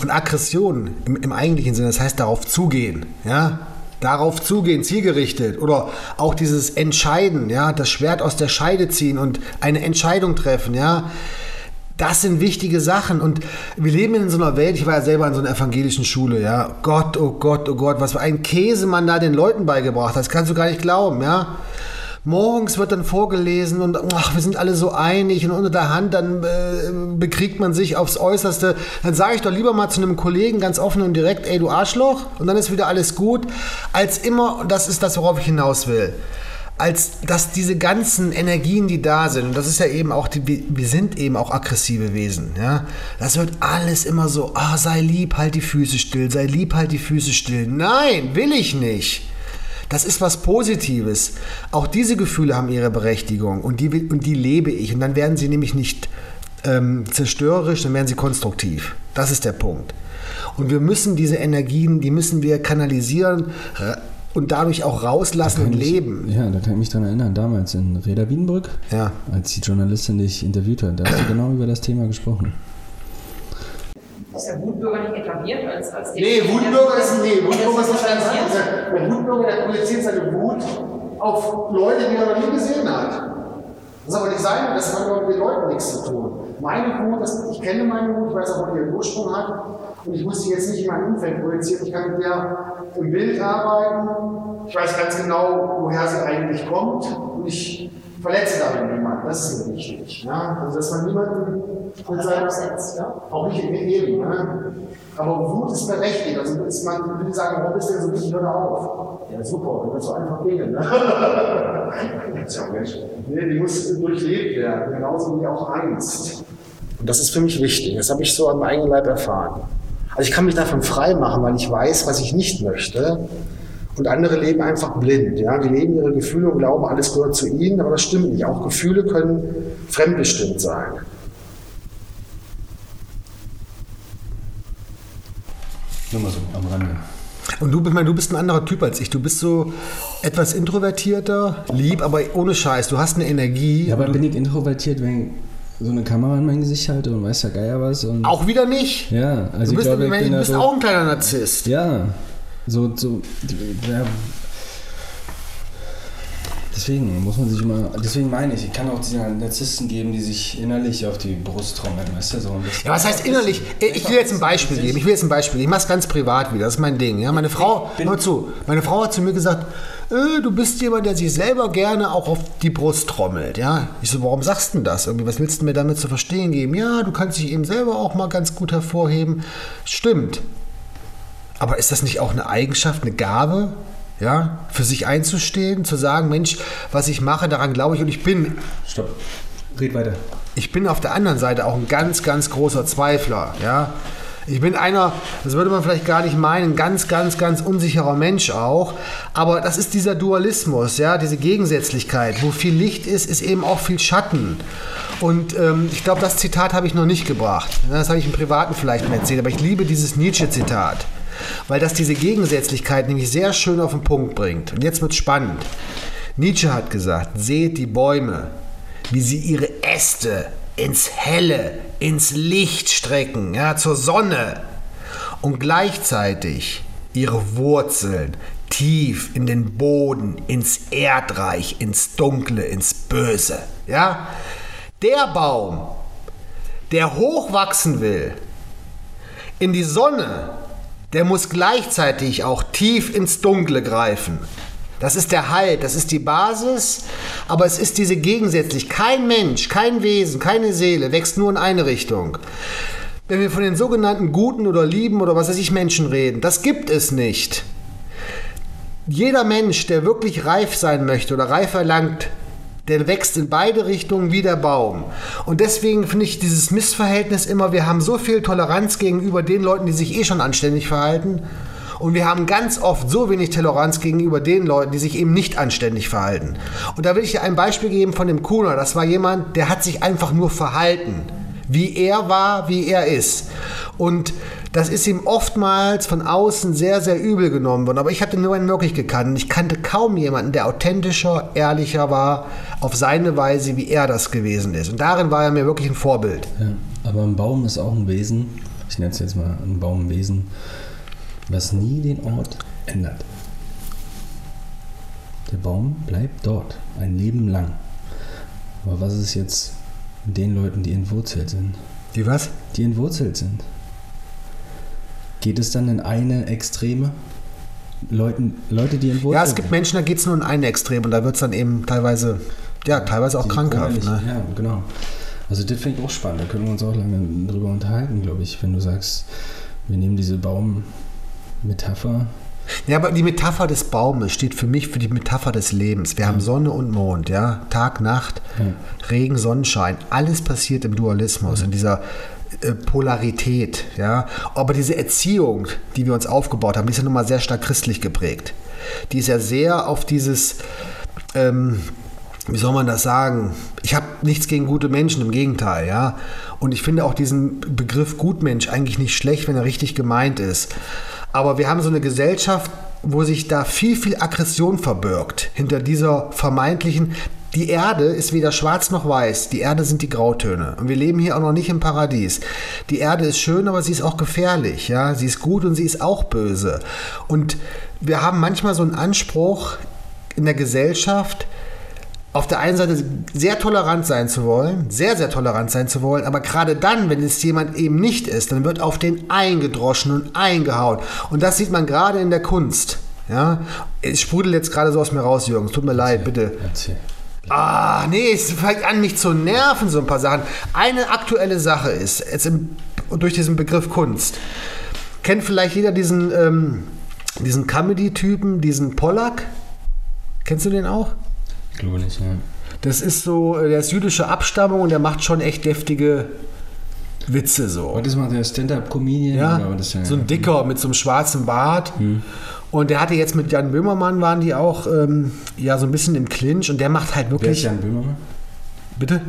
Und Aggression im, im eigentlichen Sinne, das heißt darauf zugehen, ja. Darauf zugehen, zielgerichtet. Oder auch dieses Entscheiden, ja, das Schwert aus der Scheide ziehen und eine Entscheidung treffen, ja. Das sind wichtige Sachen und wir leben in so einer Welt, ich war ja selber in so einer evangelischen Schule, ja. Gott, oh Gott, oh Gott, was für ein Käse man da den Leuten beigebracht hat, das kannst du gar nicht glauben, ja. Morgens wird dann vorgelesen und ach, wir sind alle so einig und unter der Hand dann äh, bekriegt man sich aufs Äußerste. Dann sage ich doch lieber mal zu einem Kollegen ganz offen und direkt, ey du Arschloch und dann ist wieder alles gut, als immer, das ist das, worauf ich hinaus will, als dass diese ganzen Energien, die da sind, und das ist ja eben auch, die, wir- sind eben auch aggressive Wesen, ja, das wird alles immer so, ah, sei lieb, halt die Füße still, sei lieb, halt die Füße still. Nein, will ich nicht. Das ist was Positives. Auch diese Gefühle haben ihre Berechtigung und die, und die lebe ich. Und dann werden sie nämlich nicht ähm, zerstörerisch, dann werden sie konstruktiv. Das ist der Punkt. Und wir müssen diese Energien, die müssen wir kanalisieren und dadurch auch rauslassen und leben. Ja, da kann ich mich dran erinnern, damals in Reda Wiedenbrück, Ja. als die Journalistin dich interviewt hat, da hast du genau über das Thema gesprochen. Ist der Wutbürger nicht etabliert als, als Nee, Wutbürger ist, nee, Wutbürger ist was ganz anderes. Der Wutbürger, der projiziert seine Wut auf Leute, die er noch nie gesehen hat. Das ist aber nicht sein, das hat mit den Leuten nichts zu tun. Meine Wut, ich kenne meine Wut, ich weiß auch, wo die ihren Ursprung hat. Und ich muss die jetzt nicht in mein Umfeld projizieren. Ich kann mit der im Bild arbeiten. Ich weiß ganz genau, woher sie eigentlich kommt. Und ich verletze damit niemanden. Das ist mir wichtig. Ja? Also, dass man niemanden mit seiner Absetzt, ja. auch nicht im Leben. Ne? Aber Wut ist berechtigt. Also ist man ich will sagen, warum bist du denn so wichtig? Hör da auf. Ja, super, das ist so einfach Dinge. Ne? das ist ja auch Mensch. Nee, die muss durchlebt werden, genauso wie auch Angst. Und das ist für mich wichtig. Das habe ich so am eigenen Leib erfahren. Also ich kann mich davon frei machen, weil ich weiß, was ich nicht möchte. Und andere leben einfach blind. Ja? Die leben ihre Gefühle und glauben, alles gehört zu ihnen, aber das stimmt nicht. Auch Gefühle können fremdbestimmt sein. Nur mal so am Rande. Und du, ich meine, du bist ein anderer Typ als ich. Du bist so etwas introvertierter, lieb, aber ohne Scheiß. Du hast eine Energie. Ja, aber bin ich introvertiert, wenn so eine Kamera in mein Gesicht halte und weiß ja Geier was? Und auch wieder nicht. ja, also du bist, ich glaube, ich bin du bist so, auch ein kleiner Narzisst. Ja, so, so ja, deswegen muss man sich immer, deswegen meine ich, ich kann auch diese Narzissten geben, die sich innerlich auf die Brust trommeln, weißt du, so. Das- Ja, was heißt innerlich? Ich will jetzt ein Beispiel geben. Ich will jetzt ein Beispiel. Ich mache es ganz privat wieder. Das ist mein Ding. Ja, meine Frau, hör zu. Meine Frau hat zu mir gesagt, äh, du bist jemand, der sich selber gerne auch auf die Brust trommelt. Ja, ich so, warum sagst du denn das? Irgendwie, was willst du mir damit zu verstehen geben? Ja, du kannst dich eben selber auch mal ganz gut hervorheben. Stimmt. Aber ist das nicht auch eine Eigenschaft, eine Gabe? Ja, für sich einzustehen, zu sagen, Mensch, was ich mache, daran glaube ich und ich bin Stopp. Red weiter. ich bin auf der anderen Seite auch ein ganz, ganz großer Zweifler. Ja? Ich bin einer, das würde man vielleicht gar nicht meinen, ganz, ganz, ganz unsicherer Mensch auch. Aber das ist dieser Dualismus, ja, diese Gegensätzlichkeit. Wo viel Licht ist, ist eben auch viel Schatten. Und ähm, ich glaube, das Zitat habe ich noch nicht gebracht. Das habe ich im Privaten vielleicht mal erzählt. Aber ich liebe dieses Nietzsche-Zitat. Weil das diese Gegensätzlichkeit nämlich sehr schön auf den Punkt bringt. Und jetzt wird spannend. Nietzsche hat gesagt, seht die Bäume, wie sie ihre Äste ins Helle, ins Licht strecken, ja, zur Sonne und gleichzeitig ihre Wurzeln tief in den Boden, ins Erdreich, ins Dunkle, ins Böse. Ja? Der Baum, der hochwachsen will, in die Sonne, der muss gleichzeitig auch tief ins Dunkle greifen. Das ist der Halt, das ist die Basis, aber es ist diese gegensätzlich. Kein Mensch, kein Wesen, keine Seele wächst nur in eine Richtung. Wenn wir von den sogenannten guten oder lieben oder was weiß ich Menschen reden, das gibt es nicht. jeder Mensch, der wirklich reif sein möchte oder reif erlangt, der wächst in beide Richtungen wie der Baum. Und deswegen finde ich dieses Missverhältnis immer, wir haben so viel Toleranz gegenüber den Leuten, die sich eh schon anständig verhalten. Und wir haben ganz oft so wenig Toleranz gegenüber den Leuten, die sich eben nicht anständig verhalten. Und da will ich dir ein Beispiel geben von dem Kuhner. Das war jemand, der hat sich einfach nur verhalten. Wie er war, wie er ist. Und das ist ihm oftmals von außen sehr, sehr übel genommen worden. Aber ich hatte nur einen wirklich gekannt. Ich kannte kaum jemanden, der authentischer, ehrlicher war, auf seine Weise, wie er das gewesen ist. Und darin war er mir wirklich ein Vorbild. Ja, aber ein Baum ist auch ein Wesen, ich nenne es jetzt mal ein Baumwesen, was nie den Ort ändert. Der Baum bleibt dort, ein Leben lang. Aber was ist jetzt mit den Leuten, die entwurzelt sind? Die was? Die entwurzelt sind. Geht es dann in eine Extreme? Leuten, Leute, die entwurzelt Ja, es gibt Menschen, da geht es nur in eine Extrem und da wird es dann eben teilweise, ja, teilweise auch krankhaft. Ne? Ja, genau. Also das finde ich auch spannend. Da können wir uns auch lange drüber unterhalten, glaube ich. Wenn du sagst, wir nehmen diese Baummetapher. Ja, aber die Metapher des Baumes steht für mich für die Metapher des Lebens. Wir haben Sonne und Mond, ja, Tag, Nacht, Regen, Sonnenschein. Alles passiert im Dualismus, in dieser Polarität, ja. Aber diese Erziehung, die wir uns aufgebaut haben, die ist ja nun mal sehr stark christlich geprägt. Die ist ja sehr auf dieses ähm, wie soll man das sagen? Ich habe nichts gegen gute Menschen, im Gegenteil, ja. Und ich finde auch diesen Begriff Gutmensch eigentlich nicht schlecht, wenn er richtig gemeint ist. Aber wir haben so eine Gesellschaft, wo sich da viel, viel Aggression verbirgt hinter dieser vermeintlichen. Die Erde ist weder schwarz noch weiß. Die Erde sind die Grautöne. Und wir leben hier auch noch nicht im Paradies. Die Erde ist schön, aber sie ist auch gefährlich. Ja? Sie ist gut und sie ist auch böse. Und wir haben manchmal so einen Anspruch in der Gesellschaft, auf der einen Seite sehr tolerant sein zu wollen, sehr, sehr tolerant sein zu wollen, aber gerade dann, wenn es jemand eben nicht ist, dann wird auf den eingedroschen und eingehauen. Und das sieht man gerade in der Kunst. Ja? Es sprudelt jetzt gerade so aus mir raus, Jürgen. Tut mir leid, bitte. Erzähl. Ah, nee, es fängt an, mich zu nerven, so ein paar Sachen. Eine aktuelle Sache ist, jetzt im, durch diesen Begriff Kunst, kennt vielleicht jeder diesen, ähm, diesen Comedy-Typen, diesen Pollack? Kennst du den auch? Ich glaube nicht, ja. Das ist so, äh, der ist jüdische Abstammung und der macht schon echt deftige Witze so. Und das macht der Stand-Up-Comedian? Ja, der? so ein Dicker mit so einem schwarzen Bart. Und der hatte jetzt mit Jan Böhmermann, waren die auch ähm, ja so ein bisschen im Clinch und der macht halt Wer ist wirklich. Jan Böhmermann? Bitte?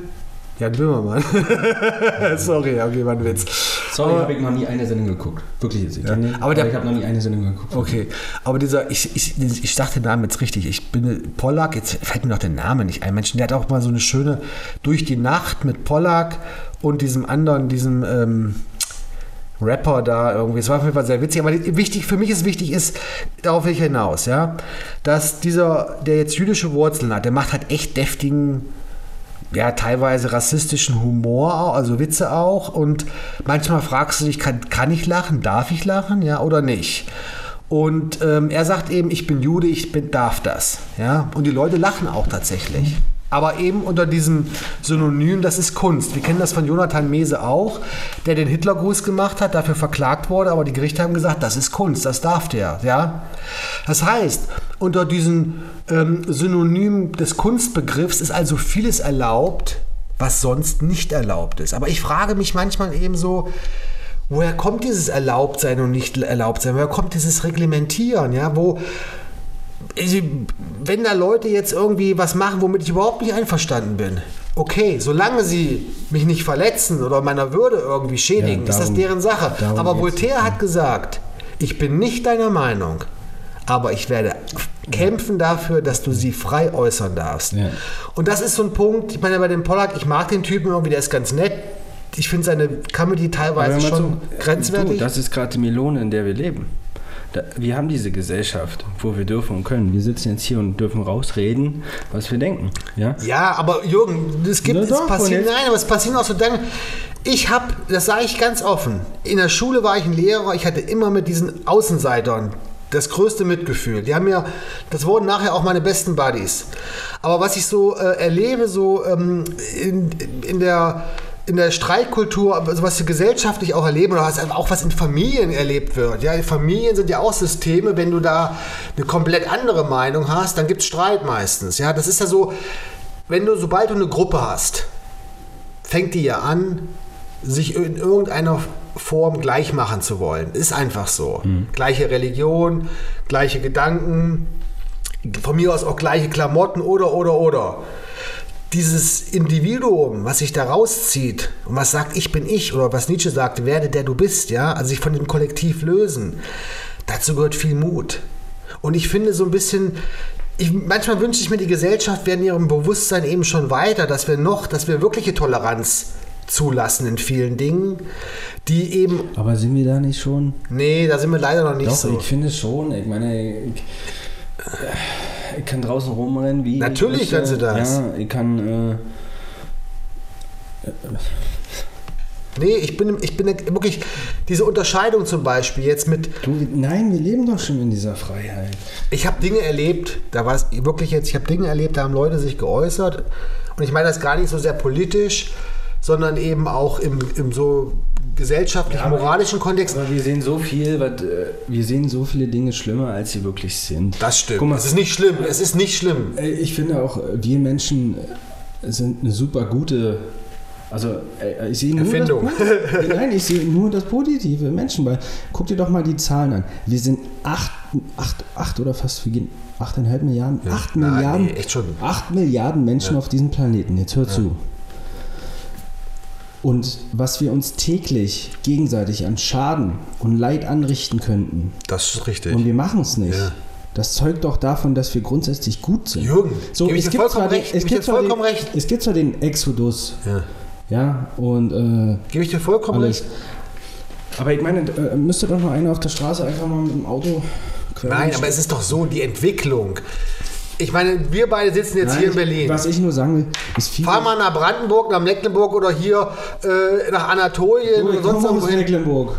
Jan Böhmermann. Sorry, okay, war ein Witz. Sorry, habe ich noch nie eine Sendung geguckt. Wirklich jetzt. Ich, den, aber aber der- ich habe noch nie eine Sendung geguckt. Okay, aber dieser, ich, ich, ich sag den Namen jetzt richtig. Ich bin Pollack, jetzt fällt mir noch der Name nicht ein. Mensch, der hat auch mal so eine schöne Durch die Nacht mit Pollack und diesem anderen, diesem ähm, Rapper da irgendwie. Es war auf jeden Fall sehr witzig. Aber wichtig, für mich ist wichtig, ist, darauf will ich hinaus, ja, dass dieser, der jetzt jüdische Wurzeln hat, der macht halt echt deftigen ja, teilweise rassistischen Humor, also Witze auch. Und manchmal fragst du dich, kann, kann ich lachen, darf ich lachen, ja, oder nicht? Und ähm, er sagt eben, ich bin Jude, ich bin, darf das. Ja? Und die Leute lachen auch tatsächlich. Aber eben unter diesem Synonym, das ist Kunst. Wir kennen das von Jonathan Mese auch, der den Hitlergruß gemacht hat, dafür verklagt wurde, aber die Gerichte haben gesagt, das ist Kunst, das darf der. Ja? Das heißt, unter diesem ähm, Synonym des Kunstbegriffs ist also vieles erlaubt, was sonst nicht erlaubt ist. Aber ich frage mich manchmal eben so, woher kommt dieses Erlaubtsein und nicht Erlaubtsein? Woher kommt dieses Reglementieren? Ja, wo wenn da Leute jetzt irgendwie was machen, womit ich überhaupt nicht einverstanden bin, okay, solange sie mich nicht verletzen oder meiner Würde irgendwie schädigen, Ja, ist das darum- deren Sache. darum Aber. Voltaire hat gesagt, ich bin nicht deiner Meinung, aber ich werde kämpfen dafür, dass du sie frei äußern darfst. Ja. Und das ist so ein Punkt, ich meine, bei dem Pollack, ich mag den Typen irgendwie, der ist ganz nett. Ich finde seine Comedy teilweise schon zu, grenzwertig. Du, das ist gerade die Melone, in der wir leben. Da, wir haben diese Gesellschaft, wo wir dürfen und können. Wir sitzen jetzt hier und dürfen rausreden, was wir denken. Ja? Ja, aber Jürgen, es gibt, es passiert, nein, aber es passieren auch so Dinge. Ich habe, das sage ich ganz offen, in der Schule war ich ein Lehrer, ich hatte immer mit diesen Außenseitern das größte Mitgefühl. Die haben ja, das wurden nachher auch meine besten Buddies. Aber was ich so äh, erlebe, so ähm, in, in der in der Streitkultur, also was wir gesellschaftlich auch erleben oder was, auch was in Familien erlebt wird. Ja, Familien sind ja auch Systeme, wenn du da eine komplett andere Meinung hast, dann gibt es Streit meistens. Ja, das ist ja so, wenn du, sobald du eine Gruppe hast, fängt die ja an, sich in irgendeiner Form gleich machen zu wollen. Ist einfach so. Gleiche Religion, gleiche Gedanken, von mir aus auch gleiche Klamotten oder, oder, oder. Dieses Individuum, was sich da rauszieht und was sagt, ich bin ich, oder was Nietzsche sagt, werde der du bist, ja, also sich von dem Kollektiv lösen, dazu gehört viel Mut. Und ich finde so ein bisschen, ich, manchmal wünsche ich mir, die Gesellschaft wäre in ihrem Bewusstsein eben schon weiter, dass wir noch, dass wir wirkliche Toleranz zulassen in vielen Dingen, die eben, Aber sind wir da nicht schon? nee, da sind wir leider noch nicht Doch, so. ich finde schon. Ich meine, ich, ich kann draußen rumrennen wie. Natürlich kannst du das. Ja, ich kann. Äh, Nee, ich bin, ich bin wirklich, diese Unterscheidung zum Beispiel jetzt mit, du, nein, wir leben doch schon in dieser Freiheit. ich habe Dinge erlebt, da war es wirklich jetzt, ich habe Dinge erlebt, da haben Leute sich geäußert und ich meine das gar nicht so sehr politisch, sondern eben auch im, im so gesellschaftlichen, moralischen Kontext. Aber wir sehen so viel, was, äh, wir sehen so viele Dinge schlimmer, als sie wirklich sind. Das stimmt. Mal, es ist nicht schlimm, es ist nicht schlimm. Äh, Ich finde auch, wir Menschen äh, sind eine super gute. Also, äh, ich sehe nur Erfindung. Das. Nein, ich sehe nur das Positive Menschen, weil guck dir doch mal die Zahlen an. Wir sind acht, acht, acht oder fast, wir gehen 8,5 Milliarden, acht nein, Milliarden, nee, echt schon. 8 Milliarden Menschen auf diesem Planeten. Jetzt hör zu. Und was wir uns täglich gegenseitig an Schaden und Leid anrichten könnten, Das ist richtig. und wir machen es nicht. Ja. Das zeugt doch davon, dass wir grundsätzlich gut sind. Jürgen, so, gebe ich es dir gibt vollkommen zwar den, recht, es gibt zwar vollkommen den, recht. Es gibt zwar den Exodus, Ja. ja, und äh, Gebe ich dir vollkommen alles. recht. Aber ich meine, äh, müsste doch noch einer auf der Straße einfach mal mit dem Auto Nein, aber es ist doch so, die Entwicklung. Ich meine, wir beide sitzen jetzt Nein, hier in Berlin. Was ich nur sagen will, ist viel. Fahr mal nach Brandenburg, nach Mecklenburg oder hier äh, nach Anatolien Du, oder sonst irgendwo. Mecklenburg.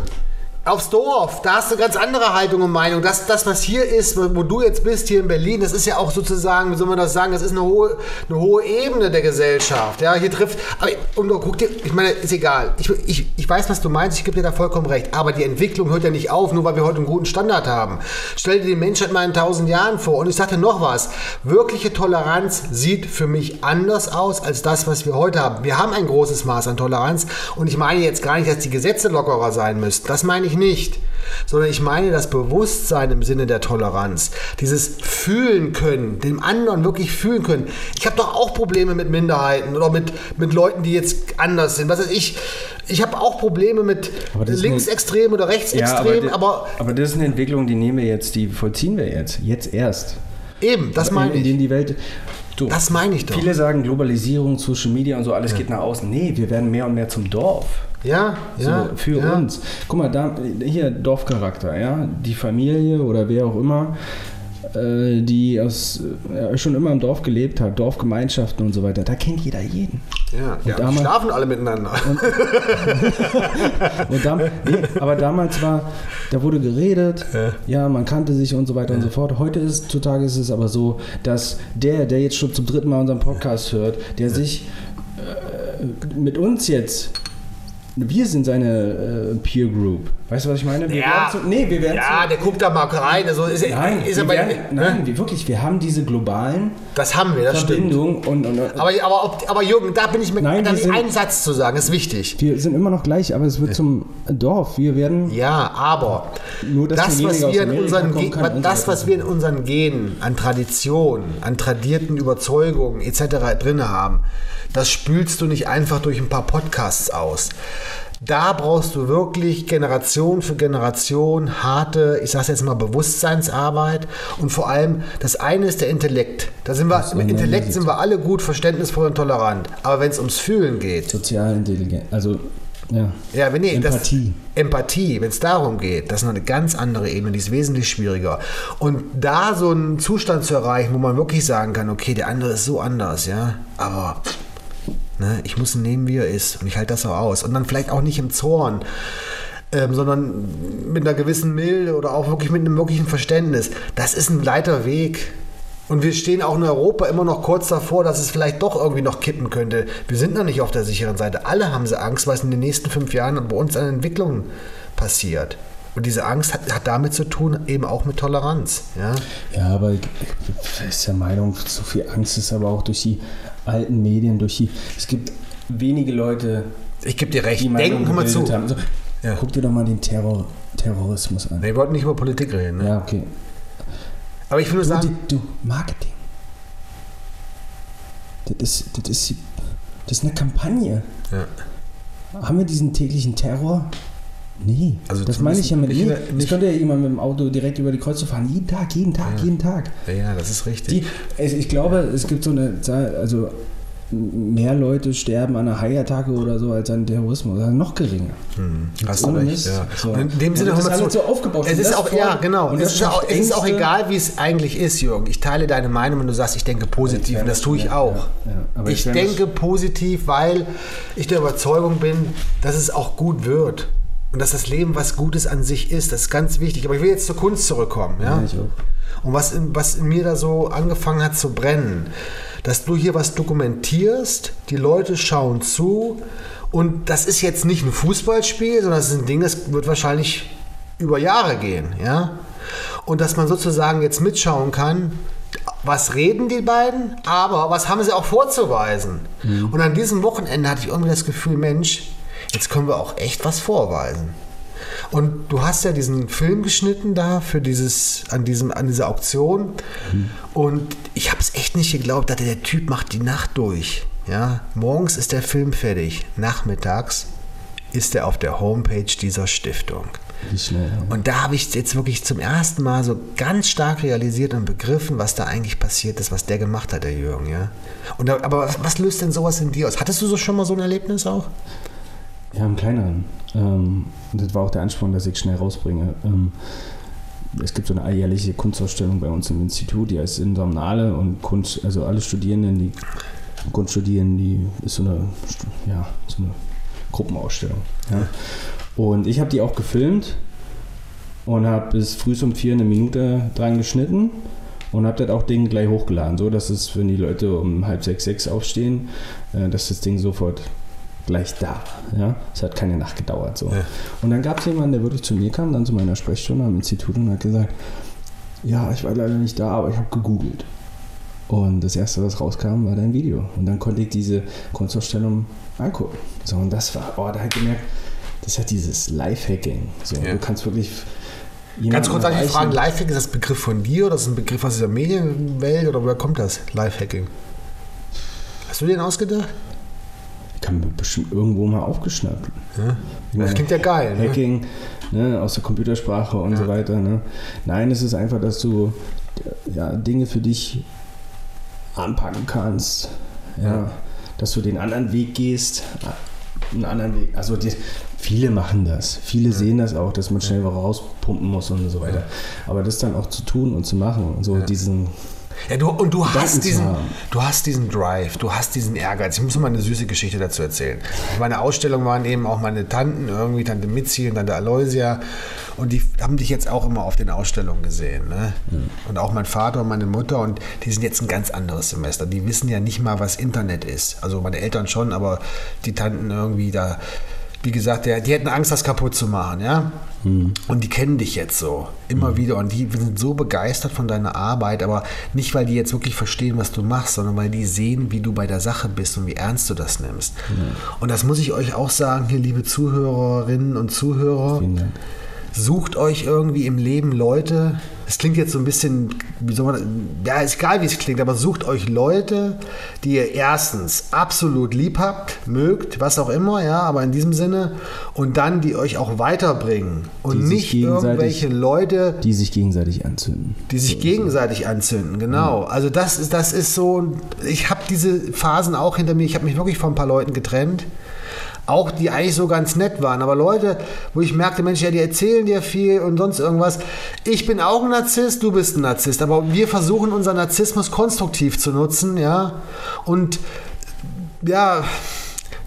Aufs Dorf, da hast du ganz andere Haltung und Meinung. Das, das, was hier ist, wo du jetzt bist, hier in Berlin, das ist ja auch sozusagen, wie soll man das sagen, das ist eine hohe, eine hohe Ebene der Gesellschaft. Ja, hier trifft, aber, und guck dir, ich meine, ist egal. Ich, ich, ich weiß, was du meinst, ich gebe dir da vollkommen recht. Aber die Entwicklung hört ja nicht auf, nur weil wir heute einen guten Standard haben. Stell dir die Menschheit mal in tausend Jahren vor. Und ich sagte noch was. Wirkliche Toleranz sieht für mich anders aus als das, was wir heute haben. Wir haben ein großes Maß an Toleranz. Und ich meine jetzt gar nicht, dass die Gesetze lockerer sein müssten. Das meine ich nicht. Sondern ich meine das Bewusstsein im Sinne der Toleranz. Dieses Fühlen können, dem anderen wirklich fühlen können. Ich habe doch auch Probleme mit Minderheiten oder mit, mit Leuten, die jetzt anders sind. Was weiß ich. Ich habe auch Probleme mit Aber Linksextremen oder Rechtsextremen, di- aber, aber das ist eine Entwicklung, die nehmen wir jetzt, die vollziehen wir jetzt. Jetzt erst. eben, das meine in, in ich. denen die Welt. Du, Das meine ich doch. Viele sagen Globalisierung, Social Media und so, alles geht nach außen. Nee, wir werden mehr und mehr zum Dorf. Ja, So, ja. für ja. uns. Guck mal, da, hier Dorfcharakter, ja. Die Familie oder wer auch immer, die aus, äh, schon immer im Dorf gelebt hat, Dorfgemeinschaften und so weiter, da kennt jeder jeden. Ja, ja. damals- die schlafen alle miteinander. Und dam nee, aber damals war, da wurde geredet, ja. man kannte sich und so weiter und so fort. Heute ist, zutage ist es aber so, dass der, der jetzt schon zum dritten Mal unseren Podcast hört, der sich äh, mit uns jetzt, wir sind seine äh, Peer Group. Weißt du, was ich meine? Wir Ja. zu, nee, wir werden ja, der guckt da mal rein. Also ist, zu, nein, ist wir werden, ne? nein, wir wirklich, wir haben diese globalen Das haben wir, das stimmt. Verbindungen und, und, Aber, aber, ob, aber Jürgen, da bin ich mir Nein, sind- einen Satz zu sagen, ist wichtig. wir sind immer noch gleich, aber es wird zum Dorf. Wir werden Ja, aber Nur, das, was wir in unseren kommen Ge- kann und so das, was wir in unseren Genen an Tradition, an tradierten Überzeugungen etc. drin haben, das spülst du nicht einfach durch ein paar Podcasts aus. Da brauchst du wirklich Generation für Generation harte, ich sag's jetzt mal, Bewusstseinsarbeit und vor allem das eine ist der Intellekt. Da sind wir, im Intellekt sind wir alle gut, verständnisvoll und tolerant. Aber wenn es ums Fühlen geht, sozial intelligent, also ja. ja, wenn nee, Empathie. Das, Empathie, wenn es darum geht, das ist noch eine ganz andere Ebene, die ist wesentlich schwieriger. Und da so einen Zustand zu erreichen, wo man wirklich sagen kann, okay, der andere ist so anders, ja, aber ne, ich muss ihn nehmen, wie er ist und ich halte das auch aus. Und dann vielleicht auch nicht im Zorn, ähm, sondern mit einer gewissen Milde oder auch wirklich mit einem wirklichen Verständnis. Das ist ein leiter Weg. Und wir stehen auch in Europa immer noch kurz davor, dass es vielleicht doch irgendwie noch kippen könnte. Wir sind noch nicht auf der sicheren Seite. Alle haben sie Angst, was in den nächsten fünf Jahren bei uns an Entwicklungen passiert. Und diese Angst hat, hat damit zu tun, eben auch mit Toleranz. Ja? Ja, aber ich ich ist der Meinung, so viel Angst ist aber auch durch die alten Medien, durch die. Es gibt wenige Leute, Ich gebe dir recht. die Denken, mal zu. haben. So, Ja. Guck dir doch mal den Terror, Terrorismus an. Nee, wir wollten nicht über Politik reden. Ne? Ja, okay. Aber ich will nur sagen, du, Marketing. Das ist, das, ist, das ist eine Kampagne. ja. Haben wir diesen täglichen Terror? Nee, Also das meine ich ja mit. nicht- das nicht- könnte ja jemand mit dem Auto direkt über die Kreuze fahren. Jeden Tag, jeden Tag, jeden Tag. ja, ja, das ist richtig. Die, es- ich glaube, es gibt so eine Zahl, also mehr Leute sterben an einer Haiattacke oder so als an Terrorismus. Also noch geringer. Hm, hast du recht. Ja. So. Und in dem Ja, Sinne das hör mal ist alles so aufgebaut. Es Und ist das auch, vor- ja, genau. und Es das ist, auch, es ist auch egal, wie es eigentlich ist, Jürgen. Ich teile deine Meinung, wenn du sagst, ich denke positiv. Und das tue ich auch. Ja, ja. Aber ich ich denke positiv, weil ich der Überzeugung bin, dass es auch gut wird. Und dass das Leben was Gutes an sich ist. Das ist ganz wichtig. Aber ich will jetzt zur Kunst zurückkommen. Ja? Ja, ich auch. Und was in, was in mir da so angefangen hat zu brennen, dass du hier was dokumentierst, die Leute schauen zu und das ist jetzt nicht ein Fußballspiel, sondern das ist ein Ding, das wird wahrscheinlich über Jahre gehen, ja. Und dass man sozusagen jetzt mitschauen kann, was reden die beiden, aber was haben sie auch vorzuweisen. Und an diesem Wochenende hatte ich irgendwie das Gefühl, Mensch, jetzt können wir auch echt was vorweisen. Und du hast ja diesen Film geschnitten da für dieses, an, diesem, an dieser Auktion. Und ich habe es echt nicht geglaubt, dass der Typ macht die Nacht durch. Ja, morgens ist der Film fertig, nachmittags ist er auf der Homepage dieser Stiftung. Schnell. Ja. Und da habe ich jetzt wirklich zum ersten Mal so ganz stark realisiert und begriffen, was da eigentlich passiert ist, was der gemacht hat, der Jürgen, ja. Und da, aber was, was löst denn sowas in dir aus? Hattest du so schon mal so ein Erlebnis auch? Ja, im kleineren. Ähm, und das war auch der Ansporn, dass ich schnell rausbringe. Ähm, es gibt so eine alljährliche Kunstausstellung bei uns im Institut, die heißt Indomnale und Kunst, also alle Studierenden, die Kunst studieren, die ist so eine, ja, so eine Gruppenausstellung. Ja. Und ich habe die auch gefilmt und habe bis früh um vier eine Minute dran geschnitten und habe das auch Ding gleich hochgeladen, so dass es, wenn die Leute um halb sechs, sechs aufstehen, äh, dass das Ding sofort gleich da. Ja? Es hat keine Nacht gedauert. So. Ja. Und dann gab es jemanden, der wirklich zu mir kam, dann zu meiner Sprechstunde am Institut und hat gesagt, ja, ich war leider nicht da, aber ich habe gegoogelt. Und das erste, was rauskam, war dein Video. Und dann konnte ich diese Kunstausstellung angucken. So, und das war, oh, da ich gemerkt, das hat dieses Lifehacking. So, Ja. Du kannst wirklich. Ganz kurz ich erreichen. fragen, Lifehacking, ist das Begriff von dir oder ist das ein Begriff aus dieser Medienwelt oder woher kommt das, Lifehacking? Hast du den ausgedacht? Ich habe bestimmt irgendwo mal aufgeschnappt. Ja? Das klingt ja geil. Ne? Hacking ne, aus der Computersprache und Ja. so weiter. Ne? Nein, es ist einfach, dass du ja, Dinge für dich anpacken kannst. Ja. Dass du den anderen Weg gehst. Einen anderen Weg. Also die, viele machen das. Viele sehen das auch, dass man schnell rauspumpen muss und so weiter. Aber das dann auch zu tun und zu machen. So diesen. Ja, du, und du hast, diesen, haben. du hast diesen Drive, du hast diesen Ehrgeiz. Ich muss mal eine süße Geschichte dazu erzählen. Auf meiner Ausstellung waren eben auch meine Tanten, irgendwie Tante Mitzi und Tante Aloysia. Und die haben dich jetzt auch immer auf den Ausstellungen gesehen. Ne? Und auch mein Vater und meine Mutter. Und die sind jetzt ein ganz anderes Semester. Die wissen ja nicht mal, was Internet ist. Also meine Eltern schon, aber die Tanten irgendwie da. Wie gesagt, der, die hätten Angst, das kaputt zu machen, ja. Und die kennen dich jetzt so immer wieder und die sind so begeistert von deiner Arbeit, aber nicht, weil die jetzt wirklich verstehen, was du machst, sondern weil die sehen, wie du bei der Sache bist und wie ernst du das nimmst. Und das muss ich euch auch sagen, hier, liebe Zuhörerinnen und Zuhörer. Vielen Dank. Sucht euch irgendwie im Leben Leute. Es klingt jetzt so ein bisschen, wie soll man, ja, ist egal, wie es klingt, aber sucht euch Leute, die ihr erstens absolut lieb habt, mögt, was auch immer, ja, aber in diesem Sinne, und dann die euch auch weiterbringen und nicht irgendwelche Leute, Die sich gegenseitig anzünden. die sich gegenseitig anzünden, genau. Also das ist, das ist so, ich habe diese Phasen auch hinter mir, ich habe mich wirklich von ein paar Leuten getrennt. Auch die eigentlich so ganz nett waren, aber Leute, wo ich merkte, Mensch, ja, die erzählen dir viel und sonst irgendwas. Ich bin auch ein Narzisst, du bist ein Narzisst, aber wir versuchen unseren Narzissmus konstruktiv zu nutzen, ja. Und ja,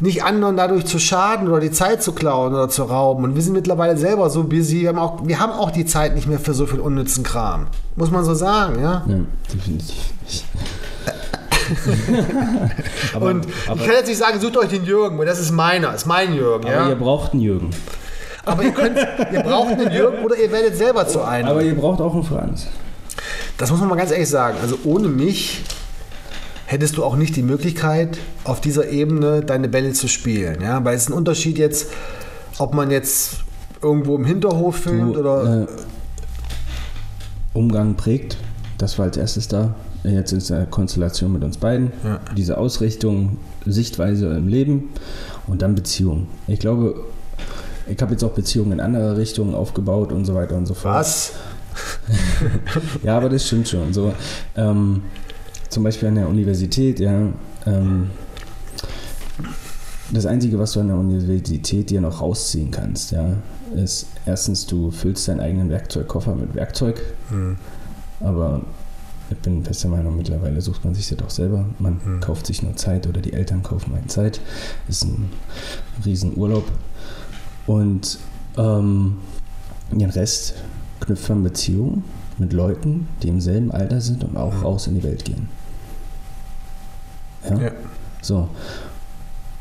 nicht anderen dadurch zu schaden oder die Zeit zu klauen oder zu rauben. Und wir sind mittlerweile selber so busy, wir haben auch, wir haben auch die Zeit nicht mehr für so viel unnützen Kram. Muss man so sagen, ja? Ja, definitiv. aber, Und aber, ich kann jetzt nicht sagen, sucht euch den Jürgen, weil das ist meiner, ist mein Jürgen, aber ja? ihr braucht einen Jürgen. Aber ihr könnt, ihr braucht einen Jürgen oder ihr werdet selber zu einem. Aber ihr braucht auch einen Franz. Das muss man mal ganz ehrlich sagen. Also ohne mich hättest du auch nicht die Möglichkeit, auf dieser Ebene deine Bälle zu spielen. Ja? Weil es ist ein Unterschied jetzt, ob man jetzt irgendwo im Hinterhof filmt Du, oder. äh, Umgang prägt. Das war als erstes da. Jetzt ist eine Konstellation mit uns beiden. Ja. Diese Ausrichtung, Sichtweise im Leben und dann Beziehungen. Ich glaube, ich habe jetzt auch Beziehungen in andere Richtungen aufgebaut und so weiter und so fort. was? Ja, aber das stimmt schon. So, ähm, zum Beispiel an der Universität, ja. Ähm, das Einzige, was du an der Universität dir noch rausziehen kannst, ja, ist erstens, du füllst deinen eigenen Werkzeugkoffer mit Werkzeug. Aber ich bin fester Meinung, mittlerweile sucht man sich das doch selber. Man kauft sich nur Zeit oder die Eltern kaufen einen Zeit. Ist ein Riesenurlaub. Und ähm, den Rest knüpft man Beziehungen mit Leuten, die im selben Alter sind und auch raus in die Welt gehen. Ja? Ja. So.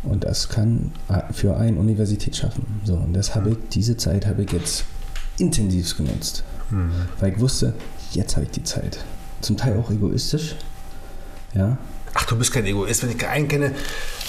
Und das kann für eine Universität schaffen. So, und das habe ich, diese Zeit habe ich jetzt intensiv genutzt. Weil ich wusste, jetzt habe ich die Zeit. Zum Teil auch egoistisch. Ja. Ach, du bist kein Egoist, wenn ich einen kenne.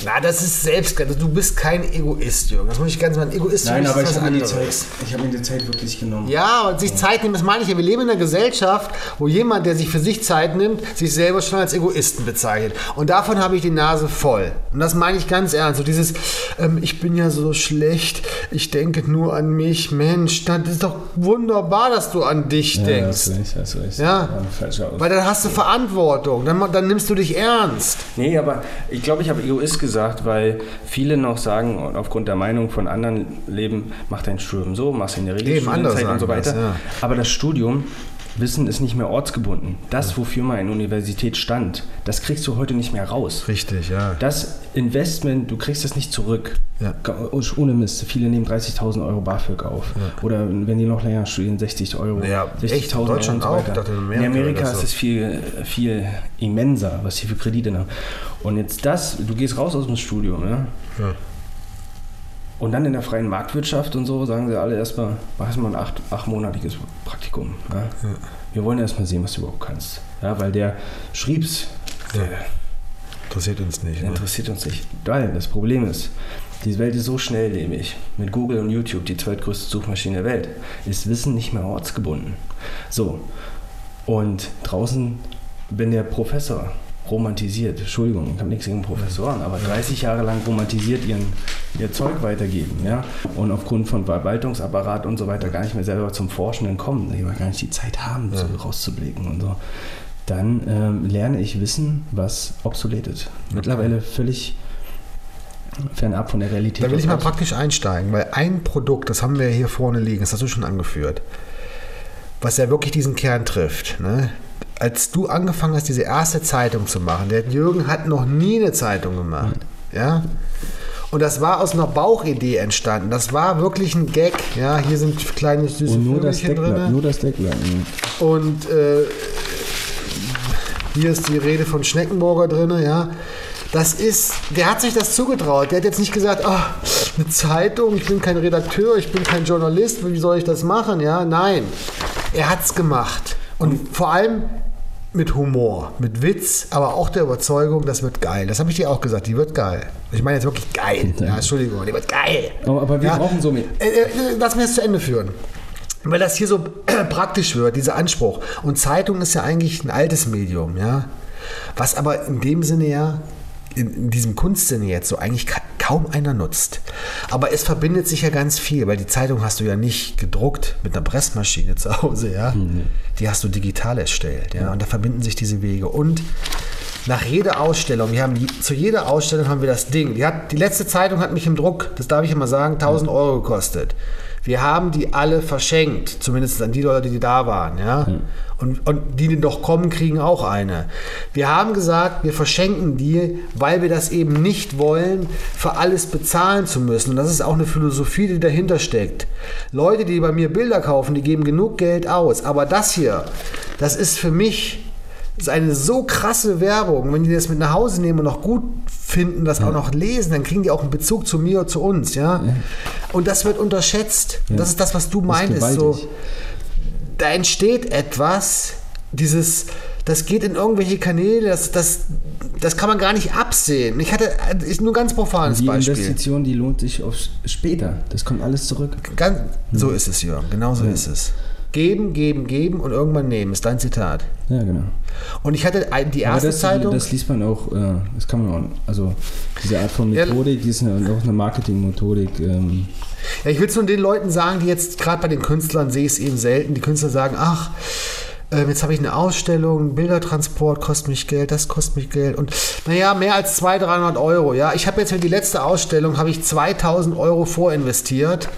Na, das ist selbst. Du bist kein Egoist, Jürgen. Das muss ich ganz mal. Ein Egoist für mich ist was anderes. ich habe mir die Zeit wirklich genommen. Ja, und sich Zeit nehmen, das meine ich ja. Wir leben in einer Gesellschaft, wo jemand, der sich für sich Zeit nimmt, sich selber schon als Egoisten bezeichnet. Und davon habe ich die Nase voll. Und das meine ich ganz ernst. So dieses, ähm, ich bin ja so schlecht, ich denke nur an mich. Mensch, das ist doch wunderbar, dass du an dich Ja, denkst. hast recht, hast recht. Ja. Aus- Weil dann hast du Verantwortung, dann, dann nimmst du dich ernst. Nee, aber ich glaube, ich habe Egoist gesagt, weil viele noch sagen, und aufgrund der Meinung von anderen leben, mach dein Studium so, mach es in andere Regelstudienzeit und so weiter. das, ja. Aber das Studium, Wissen ist nicht mehr ortsgebunden. Das, wofür mal eine Universität stand, das kriegst du heute nicht mehr raus. Richtig, ja. Das Investment, du kriegst das nicht zurück. Ja. Ohne Mist. Viele nehmen 30.000 Euro BAföG auf. Oder wenn die noch länger studieren, 60 Euro. Ja, 60.000 echt? In Deutschland Euro auch? so in Amerika ist es viel, viel immenser, was hier für Kredite haben. Und jetzt das, du gehst raus aus dem Studium, ja? Ja. Und dann in der freien Marktwirtschaft und so sagen sie alle erstmal, mach erstmal ein acht, achtmonatiges Praktikum. Ja? Wir wollen erstmal sehen, was du überhaupt kannst. Ja, weil der schrieb's, der, Interessiert uns nicht. Ne? interessiert uns nicht. Weil das Problem ist, diese Welt ist so schnelllebig. Mit Google und YouTube, die zweitgrößte Suchmaschine der Welt, ist Wissen nicht mehr ortsgebunden. So. Und draußen, wenn der Professor romantisiert, Entschuldigung, ich habe nichts gegen Professoren, aber 30 Jahre lang romantisiert ihren, ihr Zeug weitergeben, ja, und aufgrund von Verwaltungsapparat und so weiter gar nicht mehr selber zum Forschenden kommen, die gar nicht die Zeit haben, so rauszublicken und so, dann ähm, lerne ich Wissen, was obsolet ist. Mittlerweile völlig fernab von der Realität. Da will ich mal praktisch einsteigen, weil ein Produkt, das haben wir hier vorne liegen, das hast du schon angeführt, was ja wirklich diesen Kern trifft. Ne? Als du angefangen hast, diese erste Zeitung zu machen, der Jürgen hat noch nie eine Zeitung gemacht. Ja? Und das war aus einer Bauchidee entstanden. Das war wirklich ein Gag. Ja, hier sind kleine süße und nur das, Vögelchen drin. nur das Deckblatt. Und äh, hier ist die Rede von Schneckenburger drin, ja. Das ist, der hat sich das zugetraut. Der hat jetzt nicht gesagt, ah, eine Zeitung, ich bin kein Redakteur, ich bin kein Journalist, wie soll ich das machen? Ja, nein. Er hat es gemacht. Und vor allem mit Humor, mit Witz, aber auch der Überzeugung, das wird geil. Das habe ich dir auch gesagt, die wird geil. Ich meine jetzt wirklich geil. Ja, Entschuldigung, die wird geil. Aber, aber wir Ja. brauchen so mit. Äh, äh, Lass mir das zu Ende führen. Weil das hier so praktisch wird, dieser Anspruch. Und Zeitung ist ja eigentlich ein altes Medium, ja. Was aber in dem Sinne ja, in, in diesem Kunstsinne jetzt so eigentlich kaum einer nutzt. Aber es verbindet sich ja ganz viel, weil die Zeitung hast du ja nicht gedruckt mit einer Pressmaschine zu Hause, ja. Die hast du digital erstellt, ja. Und da verbinden sich diese Wege. Und nach jeder Ausstellung, wir haben zu jeder Ausstellung haben wir das Ding. Die, hat, die letzte Zeitung hat mich im Druck, das darf ich immer sagen, 1000 Euro gekostet wir haben die alle verschenkt, zumindest an die Leute, die da waren. Ja? Mhm. Und, und die, die noch kommen, kriegen auch eine. Wir haben gesagt, wir verschenken die, weil wir das eben nicht wollen, für alles bezahlen zu müssen. Und das ist auch eine Philosophie, die dahinter steckt. Leute, die bei mir Bilder kaufen, die geben genug Geld aus. Aber das hier, das ist für mich das ist eine so krasse Werbung. Wenn die das mit nach Hause nehmen und noch gut finden, das ja. auch noch lesen, dann kriegen die auch einen Bezug zu mir oder zu uns, ja. ja. Und das wird unterschätzt. Ja. Das ist das, was du meinst. So, da entsteht etwas, dieses, das geht in irgendwelche Kanäle, das, das, das kann man gar nicht absehen. Ich hatte äh, ist nur ein ganz profanes die Beispiel. Die Investition, die lohnt sich auf später. Das kommt alles zurück. Ganz, so hm. ist es, Jörg. Genau so ist es. Geben, geben, geben und irgendwann nehmen, ist dein Zitat. Ja, genau. Und ich hatte die erste das, Zeitung. Das liest man auch, äh, das kann man auch, also diese Art von Methodik, ja. die ist auch eine Marketing-Methodik. Ähm. Ja, ich will es nur den Leuten sagen, die jetzt gerade bei den Künstlern sehe ich es eben selten. Die Künstler sagen, ach, ähm, jetzt habe ich eine Ausstellung, Bildertransport kostet mich Geld, das kostet mich Geld und naja, mehr als 200, 300 Euro, ja. Ich habe jetzt für die letzte Ausstellung, habe ich 2000 Euro vorinvestiert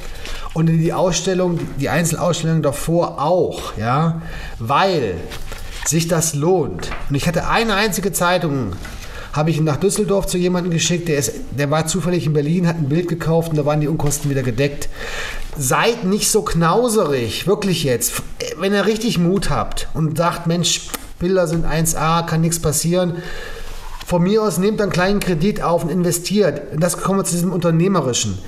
und in die Ausstellung, die Einzelausstellung davor auch, ja, weil sich das lohnt. Und ich hatte eine einzige Zeitung habe ich ihn nach Düsseldorf zu jemandem geschickt, der, ist, der war zufällig in Berlin, hat ein Bild gekauft und da waren die Unkosten wieder gedeckt. Seid nicht so knauserig, wirklich jetzt. Wenn ihr richtig Mut habt und sagt, Mensch, Bilder sind 1A, kann nichts passieren von mir aus nehmt einen kleinen Kredit auf und investiert. Und das kommen wir zu diesem Unternehmerischen.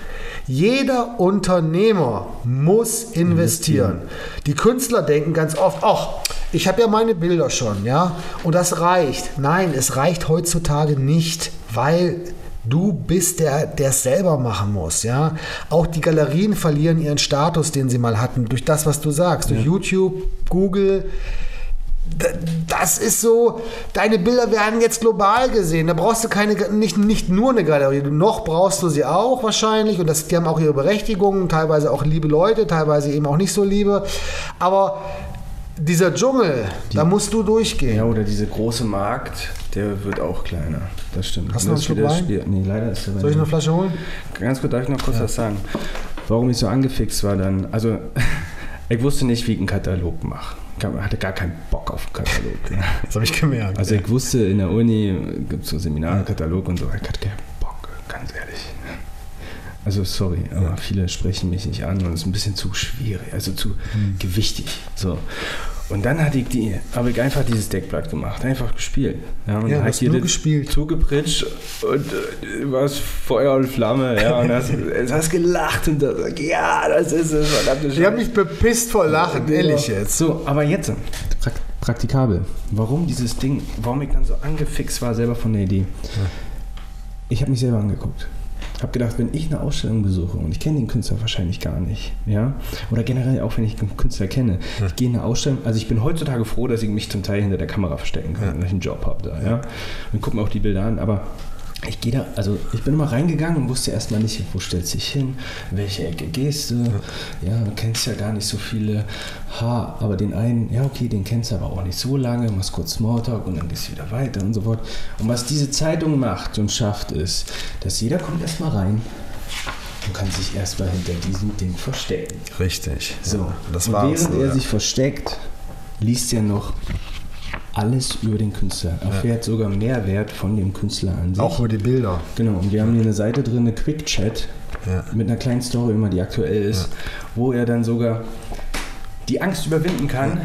Jeder Unternehmer muss investieren. investieren. Die Künstler denken ganz oft, ach, ich habe ja meine Bilder schon, ja, und das reicht. Nein, es reicht heutzutage nicht, weil Du bist der, der es selber machen muss, ja. Auch die Galerien verlieren ihren Status, den sie mal hatten, durch das, was du sagst, durch. YouTube, Google das ist so, deine Bilder werden jetzt global gesehen. Da brauchst du keine, nicht, nicht nur eine Galerie, noch brauchst du sie auch wahrscheinlich. Und das, die haben auch ihre Berechtigungen, teilweise auch liebe Leute, teilweise eben auch nicht so liebe. Aber dieser Dschungel, die, da musst du durchgehen. Ja, oder dieser große Markt, der wird auch kleiner. Das stimmt. Hast du noch einen Schluck Wein? Nee, leider ist der Soll ich eine Flasche holen? Ganz gut, darf ich noch kurz ja. was sagen? Warum ich so angefixt war dann? Also. Ich wusste nicht, wie ich einen Katalog mache. Ich hatte gar keinen Bock auf einen Katalog. das habe ich gemerkt. Also ich wusste, in der Uni gibt es so Seminare, Katalog und so. Ich hatte keinen Bock, ganz ehrlich. Also sorry, aber viele sprechen mich nicht an und es ist ein bisschen zu schwierig, also zu mhm. gewichtig. So. Und dann hatte ich die, habe ich einfach dieses Deckblatt gemacht, einfach gespielt. Ja, und ja, hast hier nur gespielt. Zugepritscht und äh, war es Feuer und Flamme. Ja, und hast, hast gelacht und das, ja, das ist es. Ich habe mich bepisst vor Lachen, ja, ehrlich jetzt. So, aber jetzt. praktikabel. Warum dieses Ding, warum ich dann so angefixt war selber von der Idee. Ich habe mich selber angeguckt habe gedacht, wenn ich eine Ausstellung besuche und ich kenne den Künstler wahrscheinlich gar nicht, ja, oder generell auch wenn ich einen Künstler kenne, hm. ich gehe in eine Ausstellung, also ich bin heutzutage froh, dass ich mich zum Teil hinter der Kamera verstecken kann, hm. ja. dass ich einen Job habe da, ja, und gucke mir auch die Bilder an, aber ich gehe da, also ich bin mal reingegangen und wusste erstmal nicht, wo stellt sich hin, welche Ecke gehst du. Ja, du kennst ja gar nicht so viele. Ha, aber den einen, ja okay, den kennst du aber auch nicht so lange, machst kurz Smalltalk und dann gehst du wieder weiter und so fort. Und was diese Zeitung macht und schafft, ist, dass jeder kommt erstmal rein und kann sich erstmal hinter diesem Ding verstecken. Richtig. So. Ja, das und während er ja. sich versteckt, liest er noch alles über den Künstler, erfährt sogar Mehrwert von dem Künstler an sich. Auch über die Bilder. Genau, und wir haben hier eine Seite drin, eine Quick-Chat mit einer kleinen Story immer, die aktuell ist, wo er dann sogar die Angst überwinden kann.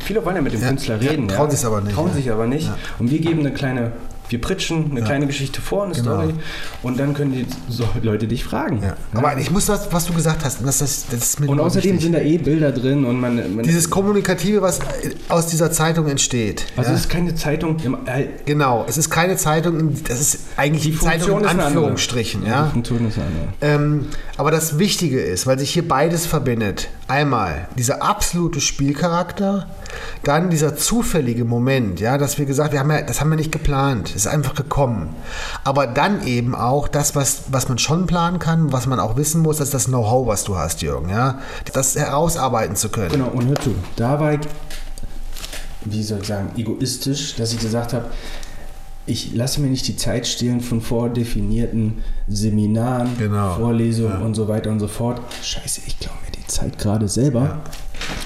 Viele wollen ja mit dem Künstler reden. Trauen sich aber nicht. Trauen sich aber nicht. Und wir geben eine kleine wir pritschen eine ja. kleine Geschichte vor, eine genau. Story und dann können die so Leute dich fragen. Ja. Aber ich muss das, was du gesagt hast, das, das, das ist mir Und außerdem wichtig. sind da eh Bilder drin und man, man, Dieses Kommunikative, was aus dieser Zeitung entsteht. Also ja? es ist keine Zeitung im All Genau, es ist keine Zeitung, das ist eigentlich die Funktion Zeitung in Anführungsstrichen. Ja? Die Funktion ist eine. Ähm, aber das Wichtige ist, weil sich hier beides verbindet, einmal dieser absolute Spielcharakter, dann dieser zufällige Moment, ja, dass wir gesagt, wir haben ja, das haben wir nicht geplant, es ist einfach gekommen. Aber dann eben auch das, was, was man schon planen kann, was man auch wissen muss, das ist das Know-how, was du hast, Jürgen, ja, das herausarbeiten zu können. Genau, und hör zu, da war ich, wie soll ich sagen, egoistisch, dass ich gesagt habe, ich lasse mir nicht die Zeit stehlen von vordefinierten Seminaren, genau. Vorlesungen ja. und so weiter und so fort. Scheiße, ich glaube, Zeit gerade selber.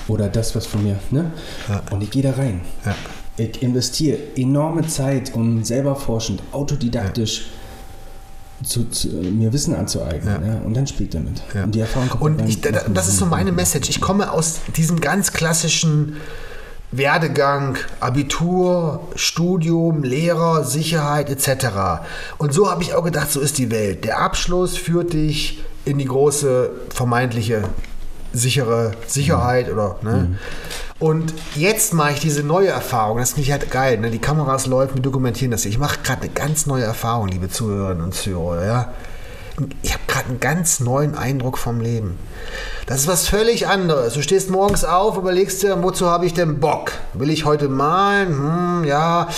Oder das, was von mir, ne? Ja. Und ich gehe da rein. Ja. Ich investiere enorme Zeit, um selber forschend, autodidaktisch zu, zu, mir Wissen anzueignen. Ja. Ja. Und dann spielt damit. Ja. Und die Erfahrung kommt Und ich, da, das ist so meine Message. Ich komme aus diesem ganz klassischen Werdegang, Abitur, Studium, Lehrer, Sicherheit etc. Und so habe ich auch gedacht, so ist die Welt. Der Abschluss führt dich in die große vermeintliche sichere Sicherheit oder ne? Und jetzt mache ich diese neue Erfahrung. Das finde ich halt geil. Ne? Die Kameras laufen, wir dokumentieren das. Ich mache gerade eine ganz neue Erfahrung, liebe Zuhörerinnen und Zuhörer. Ja? Ich habe gerade einen ganz neuen Eindruck vom Leben. Das ist was völlig anderes. Du stehst morgens auf, überlegst dir, wozu habe ich denn Bock? Will ich heute malen? Hm, ja.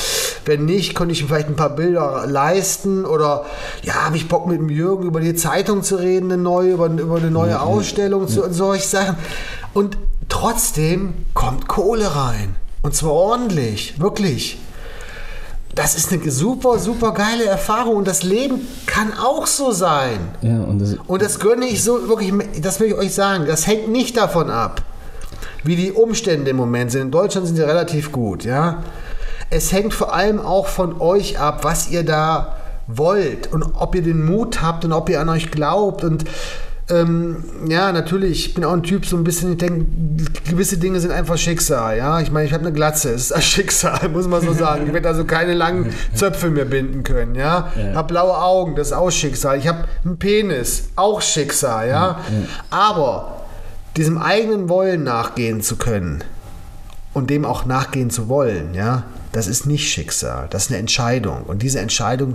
Wenn nicht, könnte ich mir vielleicht ein paar Bilder leisten. Oder ja, habe ich Bock mit dem Jürgen über die Zeitung zu reden, eine neue, über, über eine neue Ausstellung, zu, und solche Sachen. Und trotzdem kommt Kohle rein. Und zwar ordentlich, wirklich. Das ist eine super, super geile Erfahrung und das Leben kann auch so sein. Ja, und das, Und das gönne ich so wirklich, das will ich euch sagen, das hängt nicht davon ab, wie die Umstände im Moment sind. In Deutschland sind sie relativ gut, ja. Es hängt vor allem auch von euch ab, was ihr da wollt und ob ihr den Mut habt und ob ihr an euch glaubt und ähm, ja, natürlich, ich bin auch ein Typ, so ein bisschen, ich denke, gewisse Dinge sind einfach Schicksal, ja. Ich meine, ich habe eine Glatze, es ist ein Schicksal, muss man so sagen. Ich werde also keine langen Zöpfe mehr binden können, ja. Ja. Hab blaue Augen, das ist auch Schicksal. Ich habe einen Penis, auch Schicksal, ja. Aber diesem eigenen Wollen nachgehen zu können und dem auch nachgehen zu wollen, ja, das ist nicht Schicksal, das ist eine Entscheidung. Und diese Entscheidung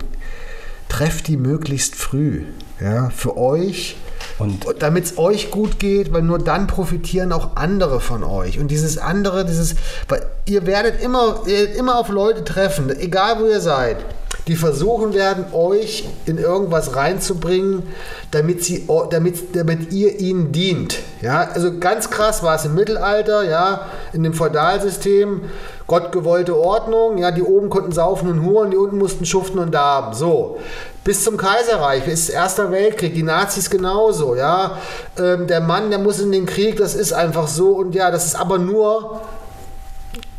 trefft die möglichst früh, ja, für euch. Und- damit es euch gut geht, weil nur dann profitieren auch andere von euch. Und dieses andere, dieses, ihr werdet immer, immer auf Leute treffen, egal wo ihr seid, die versuchen werden, euch in irgendwas reinzubringen, damit, sie, damit, damit ihr ihnen dient. Ja, also ganz krass war es im Mittelalter, ja, in dem Feudalsystem, gottgewollte Ordnung, ja, die oben konnten saufen und huren, die unten mussten schuften und darben. So. Bis zum Kaiserreich, bis Erster Weltkrieg, die Nazis genauso, ja. Ähm, der Mann, der muss in den Krieg, das ist einfach so und ja, das ist aber nur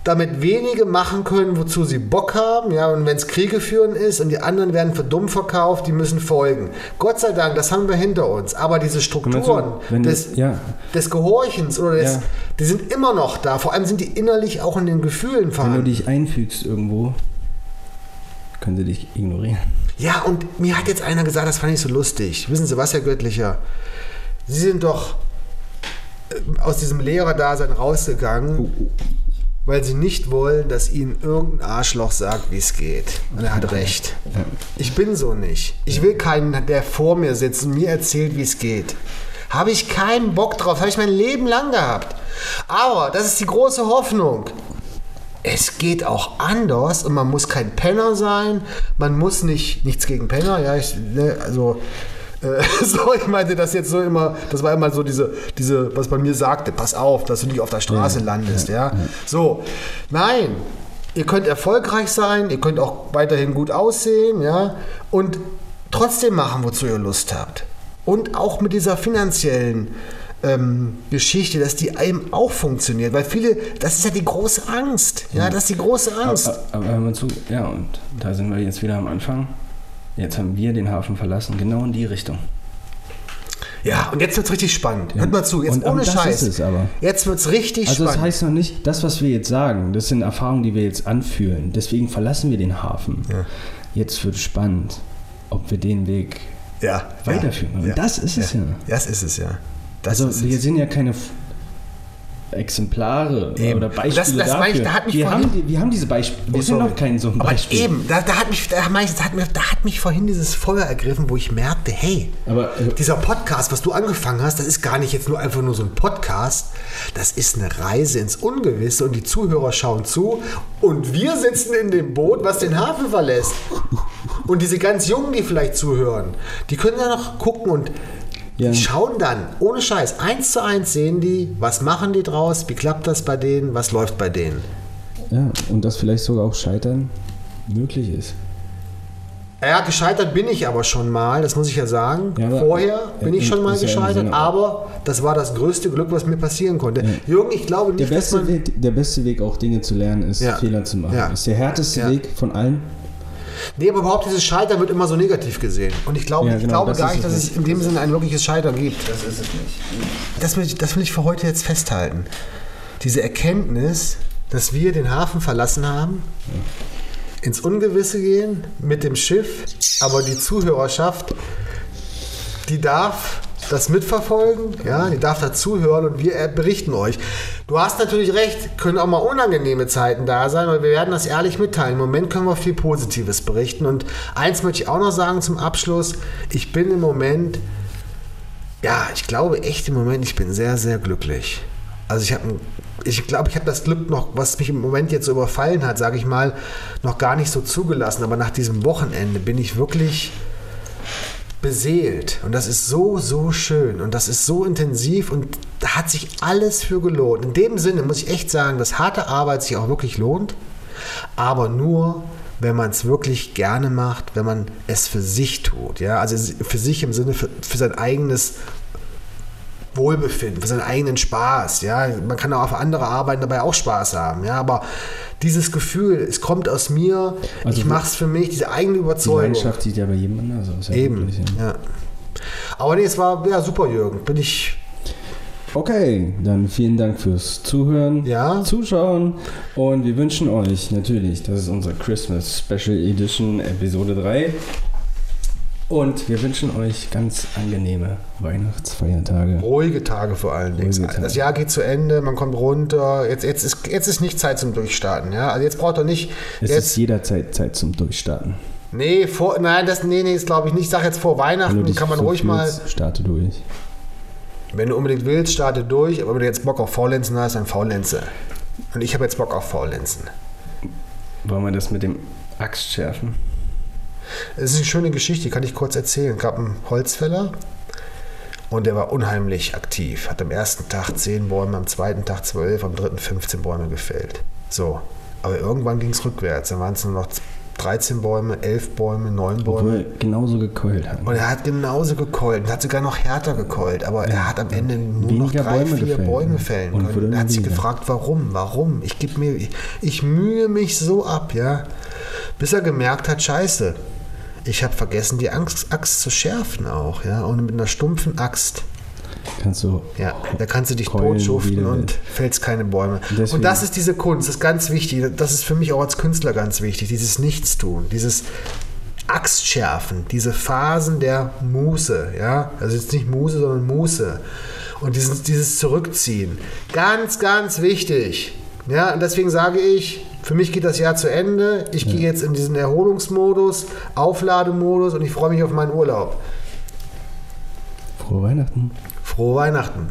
damit wenige machen können, wozu sie Bock haben, ja, und wenn es Kriege führen ist und die anderen werden für dumm verkauft, die müssen folgen. Gott sei Dank, das haben wir hinter uns. Aber diese Strukturen du- des, ja. des Gehorchens oder des, Ja. die sind immer noch da. Vor allem sind die innerlich auch in den Gefühlen wenn du vorhanden. dich einfügst irgendwo, können sie dich ignorieren. Ja, und mir hat jetzt einer gesagt, das fand ich so lustig. Wissen Sie was, Herr Göttlicher? Sie sind doch äh, aus diesem Lehrerdasein rausgegangen, weil Sie nicht wollen, dass Ihnen irgendein Arschloch sagt, wie es geht. Und er hat recht. Ich bin so nicht. Ich will keinen, der vor mir sitzt und mir erzählt, wie es geht. Habe ich keinen Bock drauf. Habe ich mein Leben lang gehabt. Aber das ist die große Hoffnung. Es geht auch anders und man muss kein Penner sein. Man muss nicht, nichts gegen Penner, ja, ich, ne, also, äh, so, ich meinte das jetzt so immer, das war immer so diese, diese, was man mir sagte, pass auf, dass du nicht auf der Straße landest, ja. So, nein, ihr könnt erfolgreich sein, ihr könnt auch weiterhin gut aussehen, ja, und trotzdem machen, wozu ihr Lust habt. Und auch mit dieser finanziellen ähm, Geschichte, dass die eben auch funktioniert, weil viele, das ist ja die große Angst, ja, das ist die große Angst. Aber, aber hör mal zu, ja, und da sind wir jetzt wieder am Anfang. Jetzt haben wir den Hafen verlassen, genau in die Richtung. Ja, und jetzt wird's richtig spannend. Hört mal zu, jetzt Und- ohne Scheiß. ist es aber. Jetzt wird's richtig Also das spannend. heißt noch nicht, das, was wir jetzt sagen, das sind Erfahrungen, die wir jetzt anfühlen. Deswegen verlassen wir den Hafen. Jetzt wird spannend, ob wir den Weg ja, weiterführen. Und das ist es ja. Das ist es ja. Das Also wir sind ja keine Exemplare Eben. oder Beispiele Das- das dafür. ich, da mich wir, vorhin- haben, wir haben diese Beispiele. Wir Oh, sind noch kein so ein Aber Beispiel. eben, da, da, hat mich, da, ich, da, hat mir, da hat mich vorhin dieses Feuer ergriffen, wo ich merkte, hey, Aber, äh, dieser Podcast, was du angefangen hast, das ist gar nicht jetzt nur einfach nur so ein Podcast, das ist eine Reise ins Ungewisse und die Zuhörer schauen zu und wir sitzen in dem Boot, was den Hafen verlässt. Und diese ganz Jungen, die vielleicht zuhören, die können ja noch gucken und Ja. die schauen dann, ohne Scheiß, eins zu eins sehen die, was machen die draus, wie klappt das bei denen, was läuft bei denen. Ja, und dass vielleicht sogar auch Scheitern möglich ist. Ja, gescheitert bin ich aber schon mal, das muss ich ja sagen. Ja, Vorher bin Ja, ich schon mal ja gescheitert, Sinne- aber das war das größte Glück, was mir passieren konnte. Jürgen, ich glaube Der nicht, dass beste, man... Weg, der beste Weg, auch Dinge zu lernen, ist Ja. Fehler zu machen. Ja. Ist der härteste Ja. Weg von allen. Nee, aber überhaupt dieses Scheitern wird immer so negativ gesehen. Und ich glaube, Ja, ich genau, glaube das gar nicht, dass es es in dem Sinne ein wirkliches Scheitern gibt. Das ist es nicht. Das will, ich, das will ich für heute jetzt festhalten. Diese Erkenntnis, dass wir den Hafen verlassen haben, ins Ungewisse gehen mit dem Schiff, aber die Zuhörerschaft, die darf das mitverfolgen, ja, die darf dazuhören und wir berichten euch. Du hast natürlich recht, können auch mal unangenehme Zeiten da sein, aber wir werden das ehrlich mitteilen. Im Moment können wir viel Positives berichten und eins möchte ich auch noch sagen zum Abschluss. Ich bin im Moment ja, ich glaube echt im Moment, ich bin sehr, sehr glücklich. Also ich habe, ich glaube, ich habe das Glück noch, was mich im Moment jetzt so überfallen hat, sage ich mal, noch gar nicht so zugelassen. Aber nach diesem Wochenende bin ich wirklich beseelt. Und das ist so, so schön. Und das ist so intensiv und da hat sich alles für gelohnt. In dem Sinne muss ich echt sagen, dass harte Arbeit sich auch wirklich lohnt. Aber nur, wenn man es wirklich gerne macht, wenn man es für sich tut. Ja? Also für sich im Sinne für, für sein eigenes Wohlbefinden, für seinen eigenen Spaß. Ja? Man kann auch auf andere Arbeiten dabei auch Spaß haben. Ja? Aber dieses Gefühl, es kommt aus mir, Also ich mache es für mich, diese eigene Die Überzeugung. Leidenschaft sieht ja bei jedem anders aus. Ja, Eben, wirklich, ja. ja. Aber nee, es war ja super, Jürgen. Bin ich. Okay, dann vielen Dank fürs Zuhören, Ja. Zuschauen und wir wünschen euch natürlich, das ist unsere Christmas Special Edition Episode 3 und wir wünschen euch ganz angenehme Weihnachtsfeiertage. Ruhige Tage vor allen Dingen. Das Jahr geht zu Ende, man kommt runter. Jetzt, jetzt, ist, jetzt ist nicht Zeit zum Durchstarten. Ja? Also jetzt braucht er nicht. Es jetzt, ist jederzeit Zeit zum Durchstarten. nee, vor, nein, das nee, nee, das glaube ich nicht. Ich sage jetzt vor Wenn Weihnachten kann man so ruhig mal. fühlst, starte durch. Wenn du unbedingt willst, starte durch. Aber wenn du jetzt Bock auf Faulenzen hast, dann Faulenze. Und ich habe jetzt Bock auf Faulenzen. Wollen wir das mit dem Axt schärfen? Es ist eine schöne Geschichte, die kann ich kurz erzählen. Es gab einen Holzfäller und der war unheimlich aktiv. Hat am ersten Tag 10 Bäume, am zweiten Tag 12, am dritten 15 Bäume gefällt. So. Aber irgendwann ging es rückwärts. Dann waren es nur noch 13 Bäume, 11 Bäume, 9 Bäume. Obwohl genauso gekeult haben. Und er hat genauso gekeult und hat sogar noch härter gekeult, aber er hat am Ende nur noch Weniger drei, Bäume vier gefällt, Bäume ja. fällen Und können. Und er hat sich gefragt, warum, warum? Ich gebe mir, ich, ich mühe mich so ab, ja, bis er gemerkt hat, scheiße, ich habe vergessen, die Axt, Axt zu schärfen auch, ja, und mit einer stumpfen Axt, Kannst du ja, da kannst du dich totschuften und fällst keine Bäume. Deswegen- Und das ist diese Kunst, das ist ganz wichtig. Das ist für mich auch als Künstler ganz wichtig. Dieses Nichtstun, dieses Axtschärfen, diese Phasen der Muße, ja, also jetzt nicht Muße, sondern Muße. Und dieses, dieses Zurückziehen. Ganz, ganz wichtig. Ja, und deswegen sage ich, für mich geht das Jahr zu Ende. Ich ja. gehe jetzt in diesen Erholungsmodus, Auflademodus und ich freue mich auf meinen Urlaub. Frohe Weihnachten. Frohe Weihnachten.